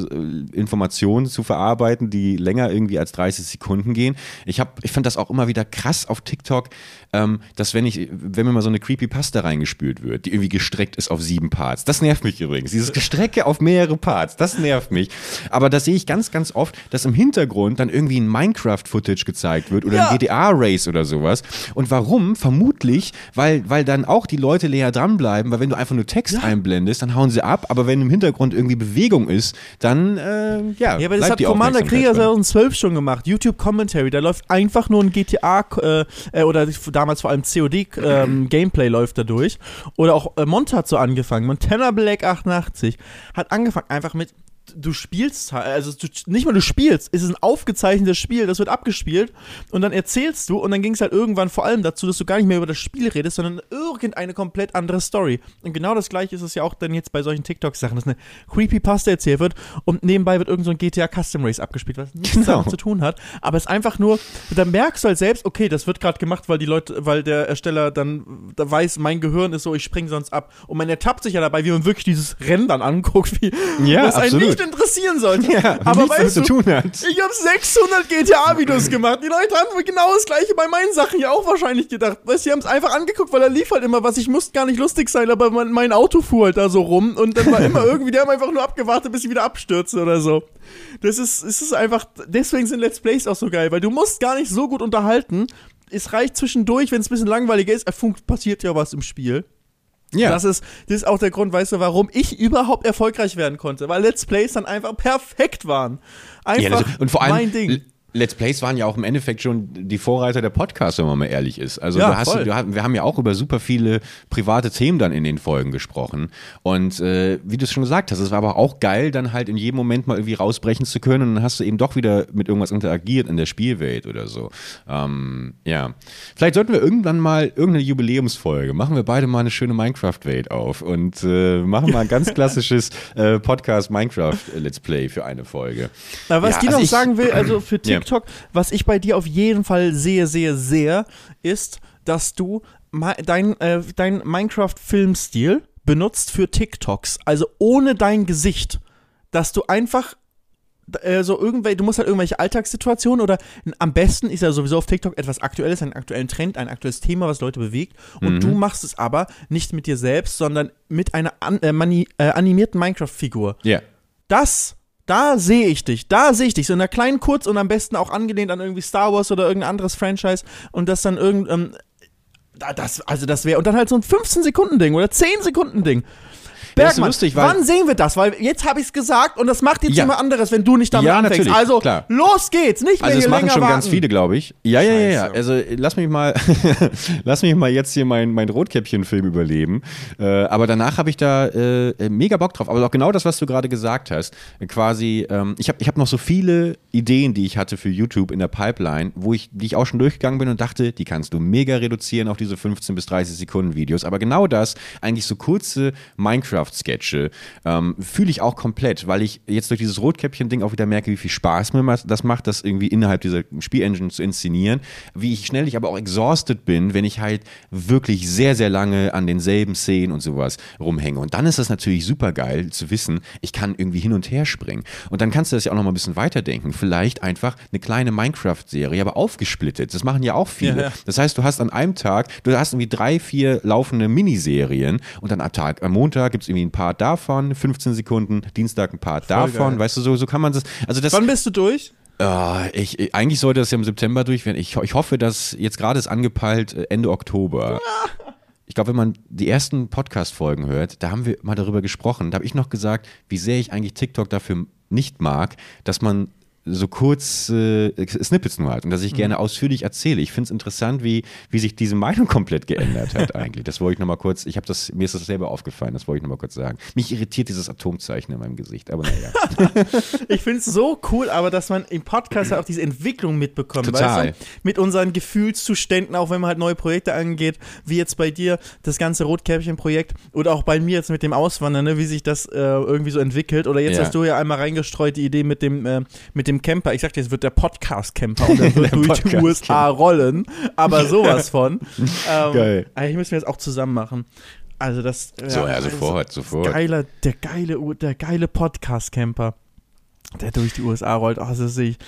S1: Informationen zu verarbeiten, die länger irgendwie als 30 Sekunden gehen. Ich habe, ich fand das auch immer wieder krass auf TikTok, ähm, dass wenn ich, wenn mir mal so eine Creepypasta reingespült wird, die irgendwie gestreckt ist auf sieben Parts, das nervt mich übrigens. Dieses Gestrecke auf mehrere Parts, das nervt mich. Aber das sehe ich ganz, ganz oft, dass im Hintergrund dann irgendwie ein Minecraft-Footage gezeigt wird oder
S2: Ja.
S1: ein GTA-Race oder sowas. Und warum? Vermutlich, weil, weil dann auch die Leute leer dranbleiben, weil wenn du einfach nur Text einblendest, dann hauen sie ab, aber wenn im Hintergrund irgendwie Bewegung ist, dann, äh, ja,
S2: Ja, aber das hat Commander Krieger
S1: bei.
S2: 2012 schon gemacht. YouTube Commentary, da läuft einfach nur ein GTA äh, äh, oder damals vor allem COD ähm, läuft da durch. Oder auch äh, Mont hat so angefangen. Montana Black 88 hat angefangen einfach mit du spielst, halt- also du, nicht mal du spielst, es ist ein aufgezeichnetes Spiel, das wird abgespielt und dann erzählst du und dann ging es halt irgendwann vor allem dazu, dass du gar nicht mehr über das Spiel redest, sondern irgendeine komplett andere Story. Und genau das gleiche ist es ja auch dann jetzt bei solchen TikTok-Sachen, dass eine Creepypasta erzählt wird und nebenbei wird irgend so ein GTA Custom Race abgespielt, was nichts
S1: Genau.
S2: damit zu tun hat, aber es ist einfach nur, da merkst du halt selbst, okay, das wird gerade gemacht, weil die Leute, weil der Ersteller dann da weiß, mein Gehirn ist so, ich spring sonst ab und man ertappt sich ja dabei, wie man wirklich dieses Rennen dann anguckt, wie
S1: Ja,
S2: einen
S1: absolut.
S2: Nicht interessieren sollte.
S1: Ja,
S2: aber
S1: nichts
S2: weißt du,
S1: zu tun hat.
S2: ich habe 600 GTA-Videos gemacht. Die Leute haben genau das gleiche bei meinen Sachen ja auch wahrscheinlich gedacht. Weißt, du, die haben es einfach angeguckt, weil da lief halt immer was. Ich musste gar nicht lustig sein, aber mein, mein Auto fuhr halt da so rum und dann war immer irgendwie, die haben einfach nur abgewartet, bis ich wieder abstürze oder so. Das ist, es ist einfach, deswegen sind Let's Plays auch so geil, weil du musst gar nicht so gut unterhalten. Es reicht zwischendurch, wenn es ein bisschen langweiliger ist, passiert ja was im Spiel.
S1: Ja.
S2: Das, ist, das ist auch der Grund, weißt du, warum ich überhaupt erfolgreich werden konnte. Weil Let's Plays dann einfach perfekt waren. Einfach
S1: Ja, das, und vor allem,
S2: mein Ding.
S1: Let's Plays waren ja auch im Endeffekt schon die Vorreiter der Podcasts, wenn man mal ehrlich ist. Also
S2: Ja,
S1: du hast, du, wir haben ja auch über super viele private Themen dann in den Folgen gesprochen. Und äh, wie du es schon gesagt hast, es war aber auch geil, dann halt in jedem Moment mal irgendwie rausbrechen zu können und dann hast du eben doch wieder mit irgendwas interagiert in der Spielwelt oder so. Ähm, ja. Vielleicht sollten wir irgendwann mal irgendeine Jubiläumsfolge, machen wir beide mal eine schöne Minecraft-Welt auf und äh, machen mal ein ganz klassisches äh, Podcast-Minecraft-Let's Play für eine Folge.
S2: Na, was
S1: Ja,
S2: die
S1: also
S2: noch
S1: ich-
S2: sagen will, also für
S1: Ja.
S2: TikTok, was ich bei dir auf jeden Fall sehe, sehe, sehr, ist, dass du dein, äh, dein Minecraft-Filmstil benutzt für TikToks. Also ohne dein Gesicht. Dass du einfach äh, so irgendwelche, du musst halt irgendwelche Alltagssituationen oder am besten ist ja sowieso auf TikTok etwas Aktuelles, einen aktuellen Trend, ein aktuelles Thema, was Leute bewegt. Und
S1: Mhm.
S2: du machst es aber nicht mit dir selbst, sondern mit einer an, äh, mani, äh, animierten Minecraft-Figur.
S1: Ja.
S2: Das, da sehe ich dich. Da sehe ich dich. So in einer kleinen Kurz- und am besten auch angelehnt an irgendwie Star Wars oder irgendein anderes Franchise und das dann irgend. Ähm, da- das, also das wäre. Und dann halt so ein 15-Sekunden-Ding oder 10-Sekunden-Ding. Bergmann,
S1: lustig, weil-
S2: wann sehen wir das? Weil jetzt habe ich es gesagt und das macht jetzt
S1: Ja.
S2: jemand anderes, wenn du nicht damit
S1: Ja,
S2: anfängst.
S1: natürlich,
S2: also
S1: klar.
S2: los geht's, nicht mehr
S1: Also es
S2: hier
S1: machen
S2: länger
S1: schon
S2: warten.
S1: ganz viele, glaube ich. Ja, ja, ja, ja. Also lass mich mal, lass mich mal jetzt hier meinen mein Rotkäppchen-Film überleben. Äh, aber danach habe ich da äh, mega Bock drauf. Aber auch genau das, was du gerade gesagt hast. Quasi, ähm, ich habe ich hab noch so viele Ideen, die ich hatte für YouTube in der Pipeline, wo ich, die ich auch schon durchgegangen bin und dachte, die kannst du mega reduzieren auf diese 15 bis 30 Sekunden Videos. Aber genau das, eigentlich so kurze Minecraft-Sketche, ähm, fühle ich auch komplett, weil ich jetzt durch dieses Rotkäppchen-Ding auch wieder merke, wie viel Spaß mir das macht, das irgendwie innerhalb dieser Spielengine zu inszenieren, wie ich schnell ich aber auch exhausted bin, wenn ich halt wirklich sehr, sehr lange an denselben Szenen und sowas rumhänge. Und dann ist das natürlich super geil zu wissen, ich kann irgendwie hin und her springen. Und dann kannst du das ja auch noch mal ein bisschen weiterdenken. Vielleicht einfach eine kleine Minecraft-Serie, aber aufgesplittet. Das machen ja auch viele. Ja, ja. Das heißt, du hast an einem Tag, du hast irgendwie drei, vier laufende Miniserien und dann am Tag, am Montag gibt es irgendwie ein Part davon, 15 Sekunden, Dienstag ein Part Voll davon. Geil. Weißt du, so, so kann man das. Also das
S2: Wann bist du durch?
S1: Uh, ich, eigentlich sollte das ja im September durch werden. Ich, ich hoffe, dass jetzt gerade ist angepeilt äh, Ende Oktober. Ich glaube, wenn man die ersten Podcast-Folgen hört, da haben wir mal darüber gesprochen. Da habe ich noch gesagt, wie sehr ich eigentlich TikTok dafür nicht mag, dass man so kurz äh, Snippets nur hat und dass ich mhm. gerne ausführlich erzähle. Ich finde es interessant, wie, wie sich diese Meinung komplett geändert hat eigentlich. Das wollte ich nochmal kurz, ich habe das, mir ist das selber aufgefallen, das wollte ich nochmal kurz sagen. Mich irritiert dieses Atomzeichen in meinem Gesicht, aber naja.
S2: ich finde es so cool, aber dass man im Podcast halt auch diese Entwicklung mitbekommt.
S1: Total.
S2: Weißt du? Mit unseren Gefühlszuständen, auch wenn man halt neue Projekte angeht, wie jetzt bei dir das ganze Rotkäppchen-Projekt oder auch bei mir jetzt mit dem Auswandern, ne, wie sich das äh, irgendwie so entwickelt. Oder jetzt ja. hast du ja einmal reingestreut die Idee mit dem, äh, mit dem Camper. Ich sagte, es wird der Podcast-Camper und er wird durch die USA rollen. Aber sowas von. ähm, Geil. Ich müssen wir jetzt auch zusammen machen. Also das.
S1: So, ja, also sofort, sofort.
S2: Geiler, der geile, der geile Podcast-Camper, der durch die USA rollt. Ach, das sehe ich.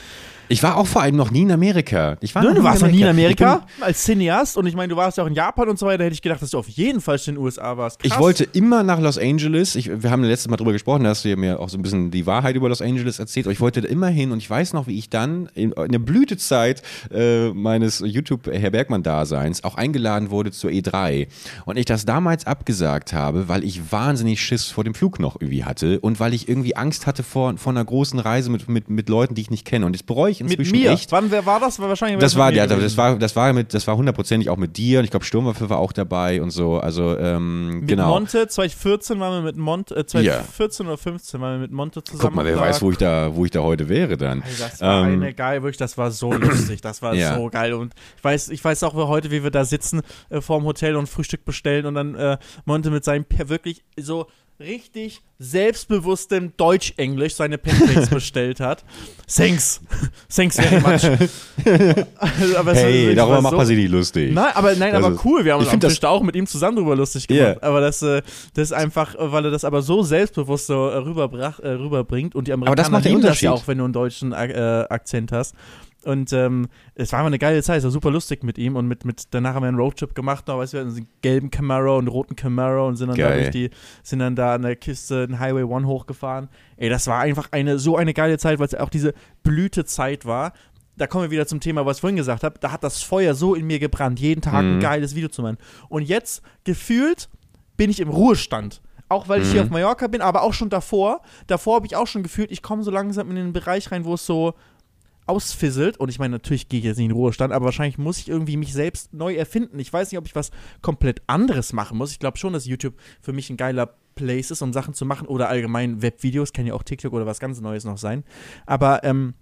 S1: Ich war auch vor allem noch nie in Amerika. Ich war
S2: Nein, du warst noch nie in Amerika als Cineast und ich meine, du warst ja auch in Japan und so weiter. Da hätte ich gedacht, dass du auf jeden Fall in den USA warst.
S1: Krass. Ich wollte immer nach Los Angeles. Ich, wir haben letztes Mal drüber gesprochen, da hast du ja mir auch so ein bisschen die Wahrheit über Los Angeles erzählt. Aber ich wollte da immer hin und ich weiß noch, wie ich dann in, in der Blütezeit äh, meines YouTube-Herr Bergmann-Daseins auch eingeladen wurde zur E3. Und ich das damals abgesagt habe, weil ich wahnsinnig Schiss vor dem Flug noch irgendwie hatte und weil ich irgendwie Angst hatte vor, vor einer großen Reise mit, mit, mit Leuten, die ich nicht kenne. Und das bereue ich inzwischen
S2: mit mir.
S1: echt.
S2: Wann wer war das? War wahrscheinlich
S1: das war ja, das war das war mit das war hundertprozentig auch mit dir und ich glaube Sturmwaffe war auch dabei und so. Also ähm,
S2: mit
S1: genau.
S2: Monte 2014 waren wir mit Monte äh, 2014 ja. oder 15 waren wir mit Monte zusammen.
S1: Guck mal, wer weiß, wo ich da wo ich da heute wäre dann.
S2: Also das war ähm, eine geil, wirklich, das war so lustig, das war ja. so geil und ich weiß ich weiß auch heute, wie wir da sitzen äh, vorm Hotel und Frühstück bestellen und dann äh, Monte mit seinem wirklich so richtig selbstbewusstem Deutsch-Englisch seine Pancakes bestellt hat. Thanks. Thanks very much.
S1: aber hey, darüber macht man sich nicht lustig.
S2: Nein, aber, nein, also, aber cool. Wir haben uns das auch mit ihm zusammen drüber lustig gemacht. Yeah. Aber das, äh, das ist einfach, weil er das aber so selbstbewusst so äh, rüberbrach, äh, rüberbringt und die Amerikaner aber das macht lieben das ja auch, wenn du einen deutschen Akzent hast. Und ähm, es war einfach eine geile Zeit, es war super lustig mit ihm und mit, mit danach haben wir einen Roadtrip gemacht, da weißt du, wir hatten einen gelben Camaro und einen roten Camaro und sind dann Geil. da durch die, sind dann da an der Kiste den Highway One hochgefahren. Ey, das war einfach eine so eine geile Zeit, weil es auch diese Blütezeit war. Da kommen wir wieder zum Thema, was ich vorhin gesagt habe. Da hat das Feuer so in mir gebrannt, jeden Tag mhm. ein geiles Video zu machen. Und jetzt gefühlt bin ich im Ruhestand auch weil ich hier mhm. auf Mallorca bin, aber auch schon davor. Davor habe ich auch schon gefühlt, ich komme so langsam in den Bereich rein, wo es so, ausfisselt. Und ich meine, natürlich gehe ich jetzt nicht in den Ruhestand, aber wahrscheinlich muss ich irgendwie mich selbst neu erfinden. Ich weiß nicht, ob ich was komplett anderes machen muss. Ich glaube schon, dass YouTube für mich ein geiler Place ist, um Sachen zu machen oder allgemein Webvideos, kann ja auch TikTok oder was ganz Neues noch sein. Aber ähm,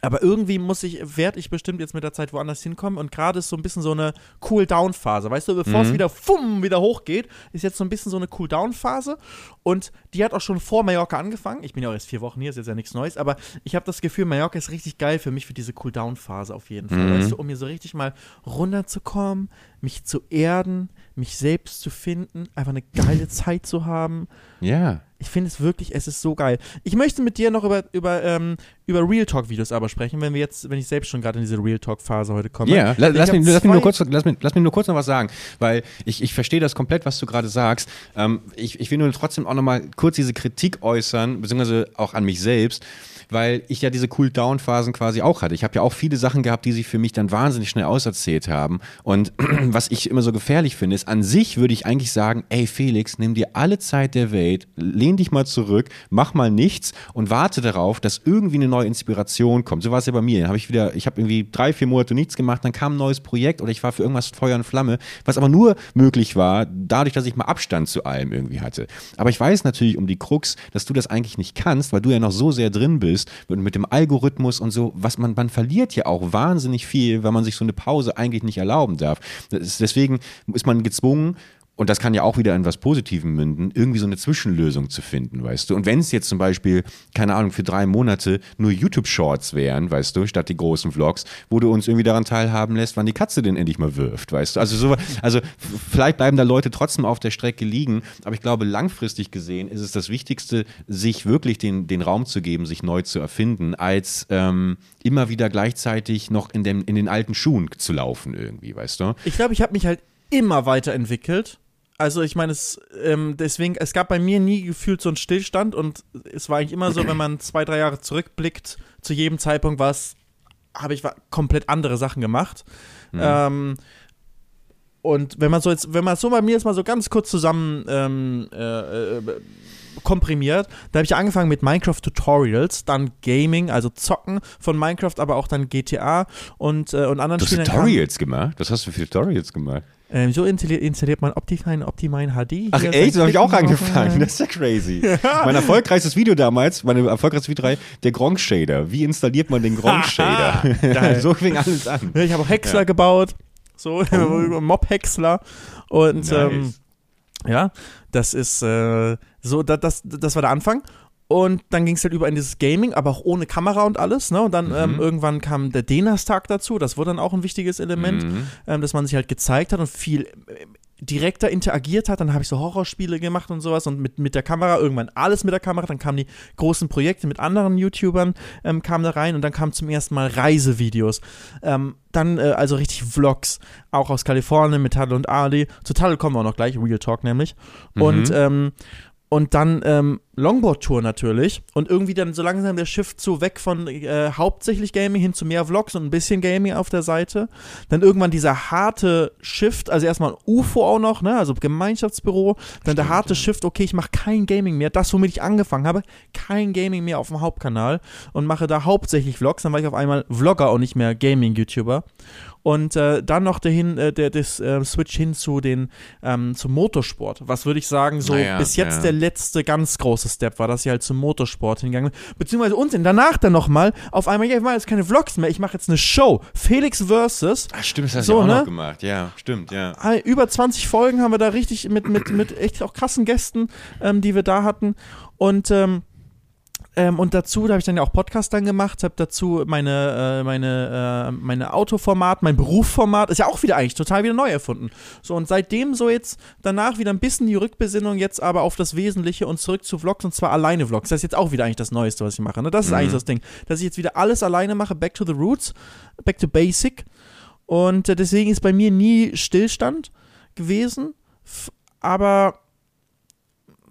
S2: aber irgendwie muss ich, werde ich bestimmt jetzt mit der Zeit woanders hinkommen und gerade ist so ein bisschen so eine Cool-Down-Phase, weißt du, bevor es mhm. wieder fumm, wieder hochgeht, ist jetzt so ein bisschen so eine Cool-Down-Phase und die hat auch schon vor Mallorca angefangen. Ich bin ja auch erst vier Wochen hier, ist jetzt ja nichts Neues, aber ich habe das Gefühl, Mallorca ist richtig geil für mich für diese Cool-Down-Phase auf jeden Fall, mhm. weißt du, um mir so richtig mal runterzukommen, mich zu erden, mich selbst zu finden, einfach eine geile Zeit zu haben.
S1: Ja.
S2: Ich finde es wirklich, es ist so geil. Ich möchte mit dir noch über, über, ähm, über Real Talk-Videos aber sprechen, wenn wir jetzt, wenn ich selbst schon gerade in diese Real Talk-Phase heute komme.
S1: Ja, lass, lass, mich, lass, mich nur kurz, lass, mich, lass mich nur kurz noch was sagen, weil ich, ich verstehe das komplett, was du gerade sagst. Ähm, ich, ich will nur trotzdem auch noch mal kurz diese Kritik äußern, beziehungsweise auch an mich selbst weil ich ja diese Cool-Down-Phasen quasi auch hatte. Ich habe ja auch viele Sachen gehabt, die sich für mich dann wahnsinnig schnell auserzählt haben. Und was ich immer so gefährlich finde, ist, an sich würde ich eigentlich sagen, ey Felix, nimm dir alle Zeit der Welt, lehn dich mal zurück, mach mal nichts und warte darauf, dass irgendwie eine neue Inspiration kommt. So war es ja bei mir. Dann habe ich wieder, ich habe irgendwie drei, vier Monate nichts gemacht, dann kam ein neues Projekt oder ich war für irgendwas Feuer und Flamme, was aber nur möglich war, dadurch, dass ich mal Abstand zu allem irgendwie hatte. Aber ich weiß natürlich um die Krux, dass du das eigentlich nicht kannst, weil du ja noch so sehr drin bist ist mit dem Algorithmus und so, was man, man verliert ja auch wahnsinnig viel, weil man sich so eine Pause eigentlich nicht erlauben darf. Deswegen ist man gezwungen, und das kann ja auch wieder in was Positivem münden, irgendwie so eine Zwischenlösung zu finden, weißt du. Und wenn es jetzt zum Beispiel, keine Ahnung, für drei Monate nur YouTube-Shorts wären, weißt du, statt die großen Vlogs, wo du uns irgendwie daran teilhaben lässt, wann die Katze denn endlich mal wirft, weißt du. Also, so, also vielleicht bleiben da Leute trotzdem auf der Strecke liegen, aber ich glaube, langfristig gesehen ist es das Wichtigste, sich wirklich den, den Raum zu geben, sich neu zu erfinden, als ähm, immer wieder gleichzeitig noch in, dem, in den alten Schuhen zu laufen irgendwie, weißt du.
S2: Ich glaube, ich habe mich halt immer weiterentwickelt also ich meine, es ähm, deswegen, es gab bei mir nie gefühlt so einen Stillstand und es war eigentlich immer so, wenn man zwei, drei Jahre zurückblickt, zu jedem Zeitpunkt war es, habe ich komplett andere Sachen gemacht. Mhm. Ähm, und wenn man so jetzt, wenn man so bei mir jetzt mal so ganz kurz zusammen ähm, äh, äh, komprimiert, da habe ich angefangen mit Minecraft Tutorials, dann Gaming, also Zocken von Minecraft, aber auch dann GTA und, äh, und anderen
S1: du hast
S2: Spielen.
S1: Tutorials gemacht? Was hast du für Tutorials gemacht?
S2: Ähm, so installiert man Optifine, Optimine HD.
S1: Ach echt, so habe ich auch angefangen. Das ist ja crazy. Ja. Mein erfolgreiches Video damals, meine erfolgreiches Video 3, der Gronk Shader. Wie installiert man den Gronk Shader? so fing alles an.
S2: Ich habe auch Häcksler ja. gebaut, so oh. Mob-Häcksler und nice. ähm, ja, das ist äh, so, das, das, das war der Anfang. Und dann ging es halt über in dieses Gaming, aber auch ohne Kamera und alles. Ne? Und dann mhm. ähm, irgendwann kam der Denastag dazu. Das wurde dann auch ein wichtiges Element, mhm. ähm, dass man sich halt gezeigt hat und viel direkter interagiert hat. Dann habe ich so Horrorspiele gemacht und sowas und mit, mit der Kamera, irgendwann alles mit der Kamera. Dann kamen die großen Projekte mit anderen YouTubern, ähm, kamen da rein und dann kamen zum ersten Mal Reisevideos. Ähm, dann äh, also richtig Vlogs, auch aus Kalifornien mit Tadel und Ali. Zu Tadel kommen wir auch noch gleich, Real Talk nämlich. Mhm. Und ähm, und dann ähm, Longboard-Tour natürlich. Und irgendwie dann so langsam der Shift zu weg von äh, hauptsächlich Gaming hin zu mehr Vlogs und ein bisschen Gaming auf der Seite. Dann irgendwann dieser harte Shift, also erstmal UFO auch noch, ne? Also Gemeinschaftsbüro. Dann Stimmt, der harte ja. Shift, okay, ich mache kein Gaming mehr. Das, womit ich angefangen habe, kein Gaming mehr auf dem Hauptkanal und mache da hauptsächlich Vlogs. Dann war ich auf einmal Vlogger und nicht mehr Gaming-YouTuber. Und äh, dann noch dahin, äh, der, das äh, Switch hin zu den, ähm, zum Motorsport. Was würde ich sagen, so naja, bis jetzt ja. der letzte ganz große Step war, dass ich halt zum Motorsport hingegangen bin. Beziehungsweise Unsinn. Danach dann nochmal auf einmal, ja, ich mache jetzt keine Vlogs mehr, ich mache jetzt eine Show. Felix versus.
S1: Ach, stimmt, das hast du so, auch ne? noch gemacht. Ja, stimmt, ja.
S2: Über 20 Folgen haben wir da richtig mit, mit, mit echt auch krassen Gästen, ähm, die wir da hatten. Und ähm, ähm, und dazu, da habe ich dann ja auch Podcast dann gemacht, habe dazu meine, äh, meine, äh, meine Autoformat, mein Berufsformat, ist ja auch wieder eigentlich total wieder neu erfunden. So, und seitdem so jetzt danach wieder ein bisschen die Rückbesinnung, jetzt aber auf das Wesentliche und zurück zu Vlogs und zwar alleine Vlogs. Das ist jetzt auch wieder eigentlich das Neueste, was ich mache. Ne? Das ist mhm. eigentlich das Ding, dass ich jetzt wieder alles alleine mache, back to the roots, back to basic. Und äh, deswegen ist bei mir nie Stillstand gewesen. Aber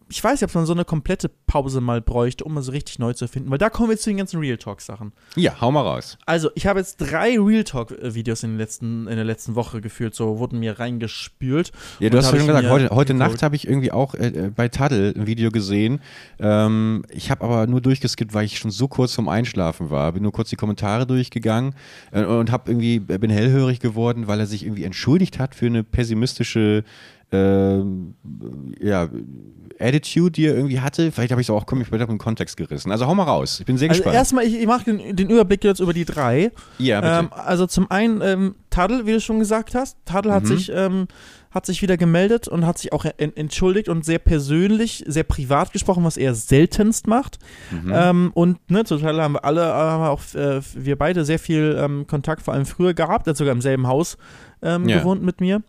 S2: ich weiß nicht, ob man so eine komplette Pause mal bräuchte, um mal so richtig neu zu finden, weil da kommen wir zu den ganzen Real Talk Sachen.
S1: Ja, hau mal raus.
S2: Also, ich habe jetzt drei Real Talk Videos in, den letzten, in der letzten Woche geführt, so wurden mir reingespült.
S1: Ja, du hast schon gesagt, heute, heute Nacht habe ich irgendwie auch äh, äh, bei Taddel ein Video gesehen. Ähm, ich habe aber nur durchgeskippt, weil ich schon so kurz vorm Einschlafen war. Bin nur kurz die Kommentare durchgegangen äh, und habe irgendwie bin hellhörig geworden, weil er sich irgendwie entschuldigt hat für eine pessimistische äh, ja, Attitude, die er irgendwie hatte. Vielleicht habe ich es auch komm, ich im Kontext gerissen. Also hau mal raus. Ich bin sehr
S2: also
S1: gespannt.
S2: Erstmal, ich, ich mache den, den, Überblick jetzt über die drei.
S1: Ja, bitte.
S2: Ähm, also zum einen ähm, Tadel, wie du schon gesagt hast. Tadel mhm. hat sich ähm, hat sich wieder gemeldet und hat sich auch entschuldigt und sehr persönlich, sehr privat gesprochen, was er seltenst macht. Mhm. Ähm, und ne, total haben wir alle, haben auch äh, wir beide sehr viel ähm, Kontakt, vor allem früher gehabt, er hat sogar im selben Haus ähm, ja. gewohnt mit mir.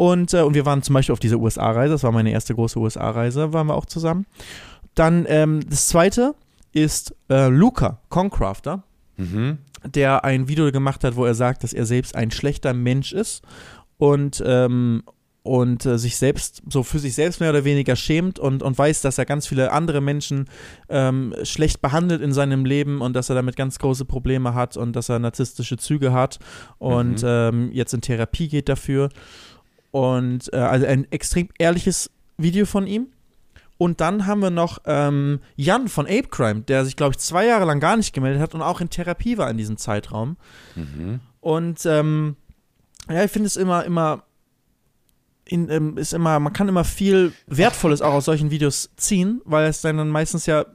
S2: Und, äh, und wir waren zum Beispiel auf dieser USA-Reise, das war meine erste große USA-Reise, waren wir auch zusammen. Dann ähm, das zweite ist äh, Luca, Concrafter, mhm. der ein Video gemacht hat, wo er sagt, dass er selbst ein schlechter Mensch ist und, ähm, und äh, sich selbst, so für sich selbst mehr oder weniger schämt und, und weiß, dass er ganz viele andere Menschen ähm, schlecht behandelt in seinem Leben und dass er damit ganz große Probleme hat und dass er narzisstische Züge hat und mhm. ähm, jetzt in Therapie geht dafür. Und äh, also ein extrem ehrliches Video von ihm. Und dann haben wir noch ähm, Jan von Ape Crime, der sich, glaube ich, zwei Jahre lang gar nicht gemeldet hat und auch in Therapie war in diesem Zeitraum. Mhm. Und ähm, ja, ich finde es immer, immer, in, ähm, ist immer, man kann immer viel Wertvolles auch aus solchen Videos ziehen, weil es dann meistens ja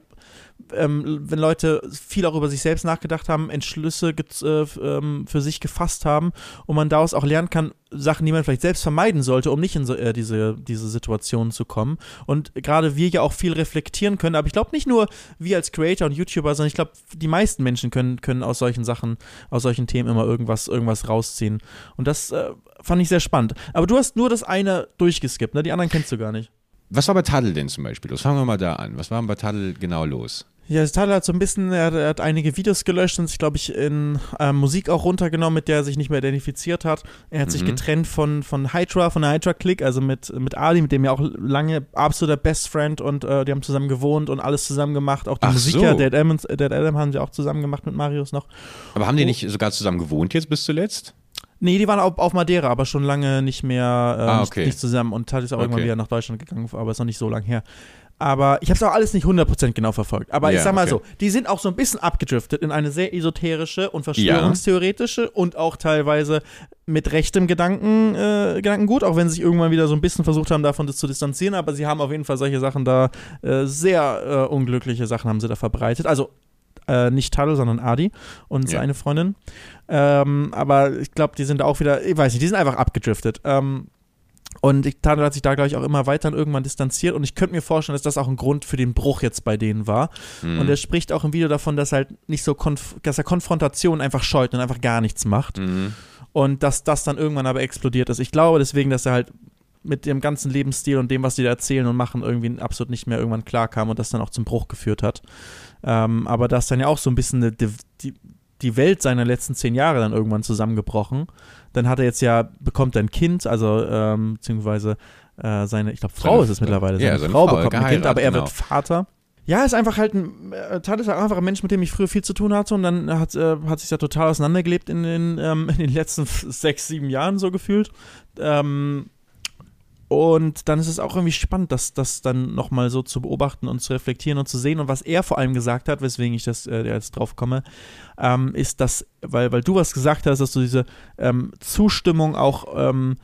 S2: ähm, wenn Leute viel auch über sich selbst nachgedacht haben, Entschlüsse äh, ähm, für sich gefasst haben und man daraus auch lernen kann, Sachen, die man vielleicht selbst vermeiden sollte, um nicht in so, äh, diese, diese Situationen zu kommen. Und gerade wir ja auch viel reflektieren können, aber ich glaube nicht nur wir als Creator und YouTuber, sondern ich glaube, die meisten Menschen können, können aus solchen Sachen, aus solchen Themen immer irgendwas, irgendwas rausziehen. Und das äh, fand ich sehr spannend. Aber du hast nur das eine durchgeskippt, ne? Die anderen kennst du gar nicht.
S1: Was war bei Taddel denn zum Beispiel los? Fangen wir mal da an. Was war bei Taddel genau los?
S2: Ja, Tyler hat so ein bisschen, er, er hat einige Videos gelöscht und sich, glaube ich, in äh, Musik auch runtergenommen, mit der er sich nicht mehr identifiziert hat. Er hat mhm. sich getrennt von, von Hydra, von der Hydra-Click, also mit, mit Ali, mit dem er auch lange absoluter Best Friend und äh, die haben zusammen gewohnt und alles zusammen gemacht. Auch die
S1: Ach
S2: Musiker,
S1: so.
S2: Dead, Adam, Dead Adam haben sie auch zusammen gemacht mit Marius noch.
S1: Aber haben die nicht sogar zusammen gewohnt jetzt bis zuletzt?
S2: Nee, die waren auf, auf Madeira, aber schon lange nicht mehr äh,
S1: Ah,
S2: nicht-
S1: okay.
S2: nicht, zusammen und Tal ist auch irgendwann
S1: Okay.
S2: wieder nach Deutschland gegangen, aber ist noch nicht so lange her. Aber ich habe es auch alles nicht 100% genau verfolgt. Aber ich
S1: Ja,
S2: sag mal
S1: okay.
S2: so, die sind auch so ein bisschen abgedriftet in eine sehr esoterische und verschwörungstheoretische und auch teilweise mit rechtem Gedanken, äh, Gedankengut, auch wenn sie sich irgendwann wieder so ein bisschen versucht haben, davon das zu distanzieren. Aber sie haben auf jeden Fall solche Sachen da, äh, sehr äh, unglückliche Sachen haben sie da verbreitet. Also äh, nicht Tadl, sondern Adi und
S1: Ja.
S2: seine Freundin. Ähm, aber ich glaube, die sind auch wieder, ich weiß nicht, die sind einfach abgedriftet. Ähm, und ich, Tadl hat sich da, glaube ich, auch immer weiter irgendwann distanziert. Und ich könnte mir vorstellen, dass das auch ein Grund für den Bruch jetzt bei denen war.
S1: Mhm.
S2: Und er spricht auch im Video davon, dass halt nicht so, konf dass er Konfrontation einfach scheut und einfach gar nichts macht.
S1: Mhm.
S2: Und dass das dann irgendwann aber explodiert ist. Ich glaube deswegen, dass er halt mit dem ganzen Lebensstil und dem, was die da erzählen und machen, irgendwie absolut nicht mehr irgendwann klarkam und das dann auch zum Bruch geführt hat. Ähm, aber da ist dann ja auch so ein bisschen eine, die, die, Welt seiner letzten zehn Jahre dann irgendwann zusammengebrochen. Dann hat er jetzt ja, bekommt ein Kind, also ähm, beziehungsweise äh, seine, ich glaube, Frau
S1: Seine-
S2: ist es mittlerweile.
S1: ja,
S2: Seine
S1: seine
S2: Frau
S1: Frau,
S2: bekommt ein Kind, aber er
S1: genau.
S2: wird Vater. Ja, ist einfach halt ein, äh, Tad ist halt einfach ein Mensch, mit dem ich früher viel zu tun hatte und dann hat, äh, hat sich ja total auseinandergelebt in den, ähm, in den letzten sechs, sieben Jahren so gefühlt. Ähm, und dann ist es auch irgendwie spannend, das, das dann nochmal so zu beobachten und zu reflektieren und zu sehen. Und was er vor allem gesagt hat, weswegen ich das äh, jetzt drauf komme, ähm, ist, dass, weil, weil du was gesagt hast, dass du diese ähm, Zustimmung auch, ähm,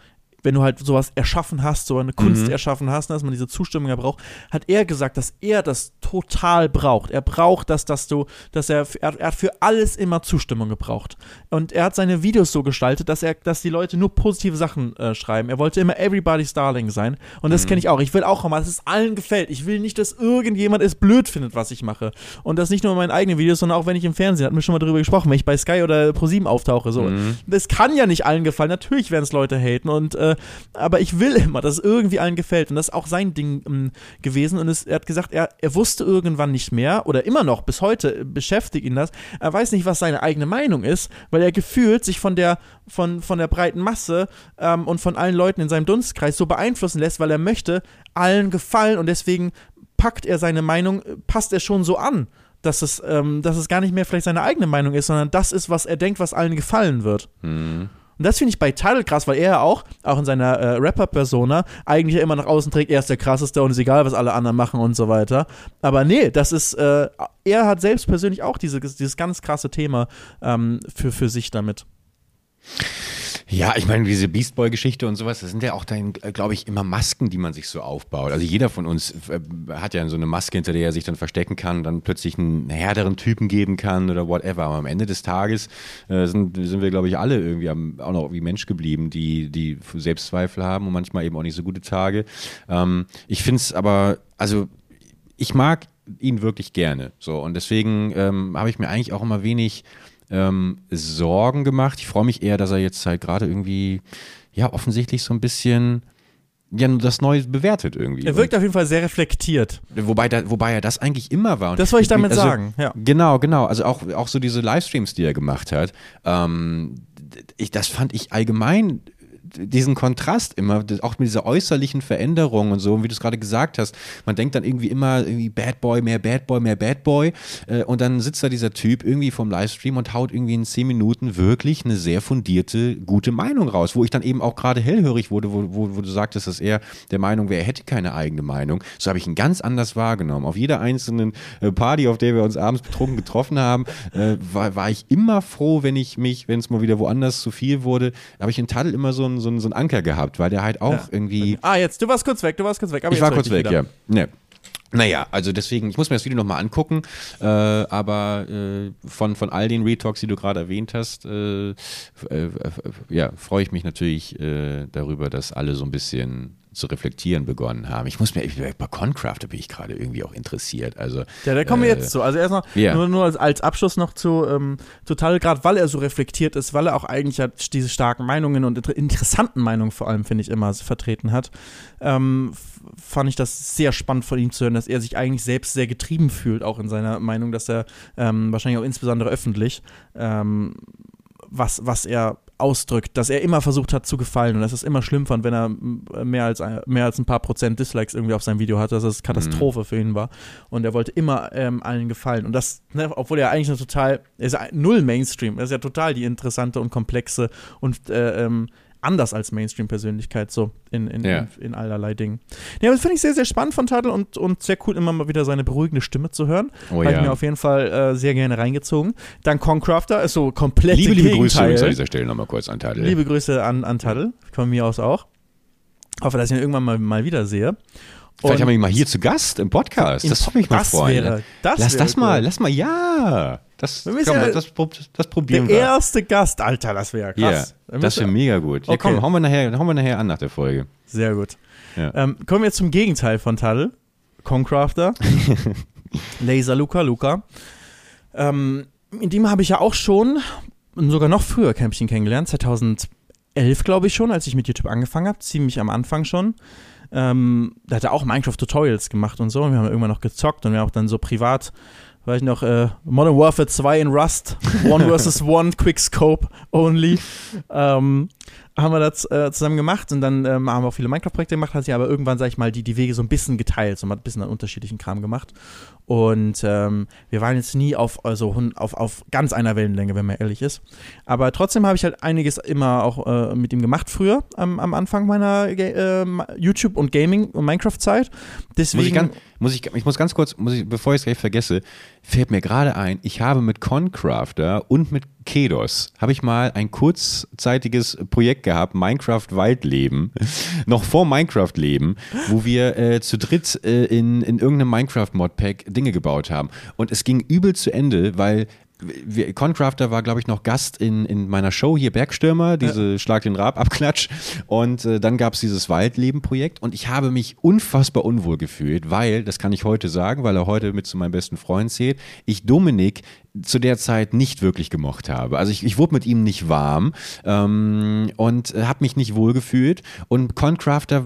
S2: wenn du halt sowas erschaffen hast, so eine Kunst
S1: Mhm.
S2: erschaffen hast, dass man diese Zustimmung ja braucht, hat er gesagt, dass er das total braucht. Er braucht das, dass du, dass er, er, er hat für alles immer Zustimmung gebraucht. Und er hat seine Videos so gestaltet, dass er, dass die Leute nur positive Sachen äh, schreiben. Er wollte immer Everybody's Darling sein. Und das kenne ich auch. Ich will auch immer, dass es allen gefällt. Ich will nicht, dass irgendjemand es blöd findet, was ich mache. Und das nicht nur in meinen eigenen Videos, sondern auch wenn ich im Fernsehen, hatten wir schon mal darüber gesprochen, wenn ich bei Sky oder ProSieben auftauche. So.
S1: Mhm.
S2: Das kann ja nicht allen gefallen. Natürlich werden es Leute haten. Und, äh, aber ich will immer, dass es irgendwie allen gefällt. Und das ist auch sein Ding ähm, gewesen. Und es, er hat gesagt, er, er wusste irgendwann nicht mehr oder immer noch bis heute äh, beschäftigt ihn das. Er weiß nicht, was seine eigene Meinung ist, weil er gefühlt sich von der, von, von der breiten Masse ähm, und von allen Leuten in seinem Dunstkreis so beeinflussen lässt, weil er möchte allen gefallen und deswegen packt er seine Meinung, äh, passt er schon so an. Dass es, ähm, dass es gar nicht mehr vielleicht seine eigene Meinung ist, sondern das ist, was er denkt, was allen gefallen wird.
S1: Mhm.
S2: Und das finde ich bei Tidal krass, weil er ja auch, auch in seiner äh, Rapper-Persona, eigentlich immer nach außen trägt, er ist der krasseste und ist egal, was alle anderen machen und so weiter. Aber nee, das ist, äh, er hat selbst persönlich auch diese, dieses ganz krasse Thema ähm, für, für sich damit.
S1: Ja, ich meine, diese Beast Boy-Geschichte und sowas, das sind ja auch dann, glaube ich, immer Masken, die man sich so aufbaut. Also jeder von uns äh, hat ja so eine Maske, hinter der er sich dann verstecken kann, dann plötzlich einen härteren Typen geben kann oder whatever. Aber am Ende des Tages äh, sind, sind wir, glaube ich, alle irgendwie am, auch noch wie Mensch geblieben, die, die Selbstzweifel haben und manchmal eben auch nicht so gute Tage. Ähm, ich finde es aber, also ich mag ihn wirklich gerne. So, und deswegen ähm, habe ich mir eigentlich auch immer wenig ähm, Sorgen gemacht. Ich freue mich eher, dass er jetzt halt gerade irgendwie, ja, offensichtlich so ein bisschen ja, das Neue bewertet irgendwie.
S2: Er wirkt auf jeden Fall sehr reflektiert.
S1: Und, wobei, da, wobei er das eigentlich immer war. Und
S2: Das wollte ich damit
S1: also,
S2: sagen, ja.
S1: Genau, genau. Also auch, auch so diese Livestreams, die er gemacht hat. Ähm, ich, das fand ich allgemein diesen Kontrast immer, auch mit dieser äußerlichen Veränderung und so, und wie du es gerade gesagt hast, man denkt dann irgendwie immer irgendwie Bad Boy, mehr Bad Boy, mehr Bad Boy äh, und dann sitzt da dieser Typ irgendwie vom Livestream und haut irgendwie in zehn Minuten wirklich eine sehr fundierte, gute Meinung raus, wo ich dann eben auch gerade hellhörig wurde, wo, wo, wo du sagtest, dass er der Meinung wäre, er hätte keine eigene Meinung. So habe ich ihn ganz anders wahrgenommen. Auf jeder einzelnen äh, Party, auf der wir uns abends betrunken getroffen haben, äh, war, war ich immer froh, wenn ich mich, wenn es mal wieder woanders zu viel wurde, habe ich in Taddel immer so einen so einen- so einen Anker gehabt, weil der halt auch
S2: Ja.
S1: irgendwie
S2: Ah, jetzt, du warst kurz weg, du warst kurz weg. Aber
S1: ich war kurz weg,
S2: wieder.
S1: ja. Nee. Naja, also deswegen, ich muss mir das Video nochmal angucken, äh, aber äh, von, von all den Retalks, die du gerade erwähnt hast, äh, äh, äh ja, freue ich mich natürlich äh, darüber, dass alle so ein bisschen zu reflektieren begonnen haben. Ich muss mir, ich, bei Concraft bin ich gerade irgendwie auch interessiert. Also,
S2: ja, da kommen wir jetzt zu. Also erstmal yeah. nur, nur als, als, Abschluss noch zu ähm, total, gerade weil er so reflektiert ist, weil er auch eigentlich halt diese starken Meinungen und interessanten Meinungen vor allem, finde ich, immer vertreten hat, ähm, fand ich das sehr spannend von ihm zu hören, dass er sich eigentlich selbst sehr getrieben fühlt, auch in seiner Meinung, dass er ähm, wahrscheinlich auch insbesondere öffentlich ähm, was, was er ausdrückt, dass er immer versucht hat zu gefallen und dass es immer schlimm fand, wenn er mehr als, mehr als ein paar Prozent Dislikes irgendwie auf sein Video hatte, dass es Katastrophe mhm. für ihn war. Und er wollte immer ähm, allen gefallen. Und das, ne, obwohl er eigentlich eine total, er ist ja null Mainstream, er ist ja total die interessante und komplexe und äh, ähm, anders als Mainstream-Persönlichkeit, so in, in, ja. in, in, allerlei Dingen. Ja, aber das finde ich sehr, sehr spannend von Tadel und, und sehr cool, immer mal wieder seine beruhigende Stimme zu hören. Oh, Habe ja. ich mir auf jeden Fall äh, sehr gerne reingezogen. Dann Concrafter ist so komplett
S1: Liebe, liebe Grüße an dieser Stelle nochmal kurz an Tadel.
S2: Liebe Grüße an, an Tadel, von mir aus auch. Hoffe, dass ich ihn irgendwann mal, mal wiedersehe.
S1: Vielleicht haben wir ihn mal hier zu Gast im Podcast. Das würde mich mal freuen. Wäre, das lass das cool. mal, lass mal, ja. Das, komm, ja das, das, probieren
S2: der wir. Der erste Gast, Alter, das wäre krass.
S1: Ja, das wäre mega gut. Ja, okay. komm, hauen wir, nachher, hauen wir nachher an nach der Folge.
S2: Sehr gut. Ja. Ähm, kommen wir zum Gegenteil von Tadel. Concrafter. Laser Luca Luca. Ähm, in dem habe ich ja auch schon, sogar noch früher Campchen kennengelernt, 2011 glaube ich schon, als ich mit YouTube angefangen habe, ziemlich am Anfang schon. Ähm, da hat er auch Minecraft-Tutorials gemacht und so. Und wir haben irgendwann noch gezockt und wir haben auch dann so privat, weiß ich noch, äh, Modern Warfare 2 in Rust, One versus One, Quick Scope only. Ähm, haben wir das äh, zusammen gemacht und dann ähm, haben wir auch viele Minecraft-Projekte gemacht, hat sich aber irgendwann, sag ich mal, die, die Wege so ein bisschen geteilt, so man hat ein bisschen an unterschiedlichen Kram gemacht. Und ähm, wir waren jetzt nie auf, also auf, auf ganz einer Wellenlänge, wenn man ehrlich ist. Aber trotzdem habe ich halt einiges immer auch äh, mit ihm gemacht früher, am, am Anfang meiner äh, YouTube- und Gaming- und Minecraft-Zeit. Deswegen.
S1: Muss ich, ich muss ganz kurz, muss ich, bevor ich es gleich vergesse, fällt mir gerade ein, ich habe mit Concrafter und mit Kedos habe ich mal ein kurzzeitiges Projekt gehabt, Minecraft Waldleben, noch vor Minecraft Leben, wo wir äh, zu dritt äh, in, in irgendeinem Minecraft Modpack Dinge gebaut haben. Und es ging übel zu Ende, weil wir, Concrafter war, glaube ich, noch Gast in, in meiner Show hier, Bergstürmer, diese ja. Schlag den Rab, Abklatsch. Und äh, dann gab es dieses Waldleben-Projekt und ich habe mich unfassbar unwohl gefühlt, weil, das kann ich heute sagen, weil er heute mit zu meinem besten Freund zählt, ich Dominik zu der Zeit nicht wirklich gemocht habe. Also ich, ich wurde mit ihm nicht warm ähm, und habe mich nicht wohl gefühlt. Und Concrafter,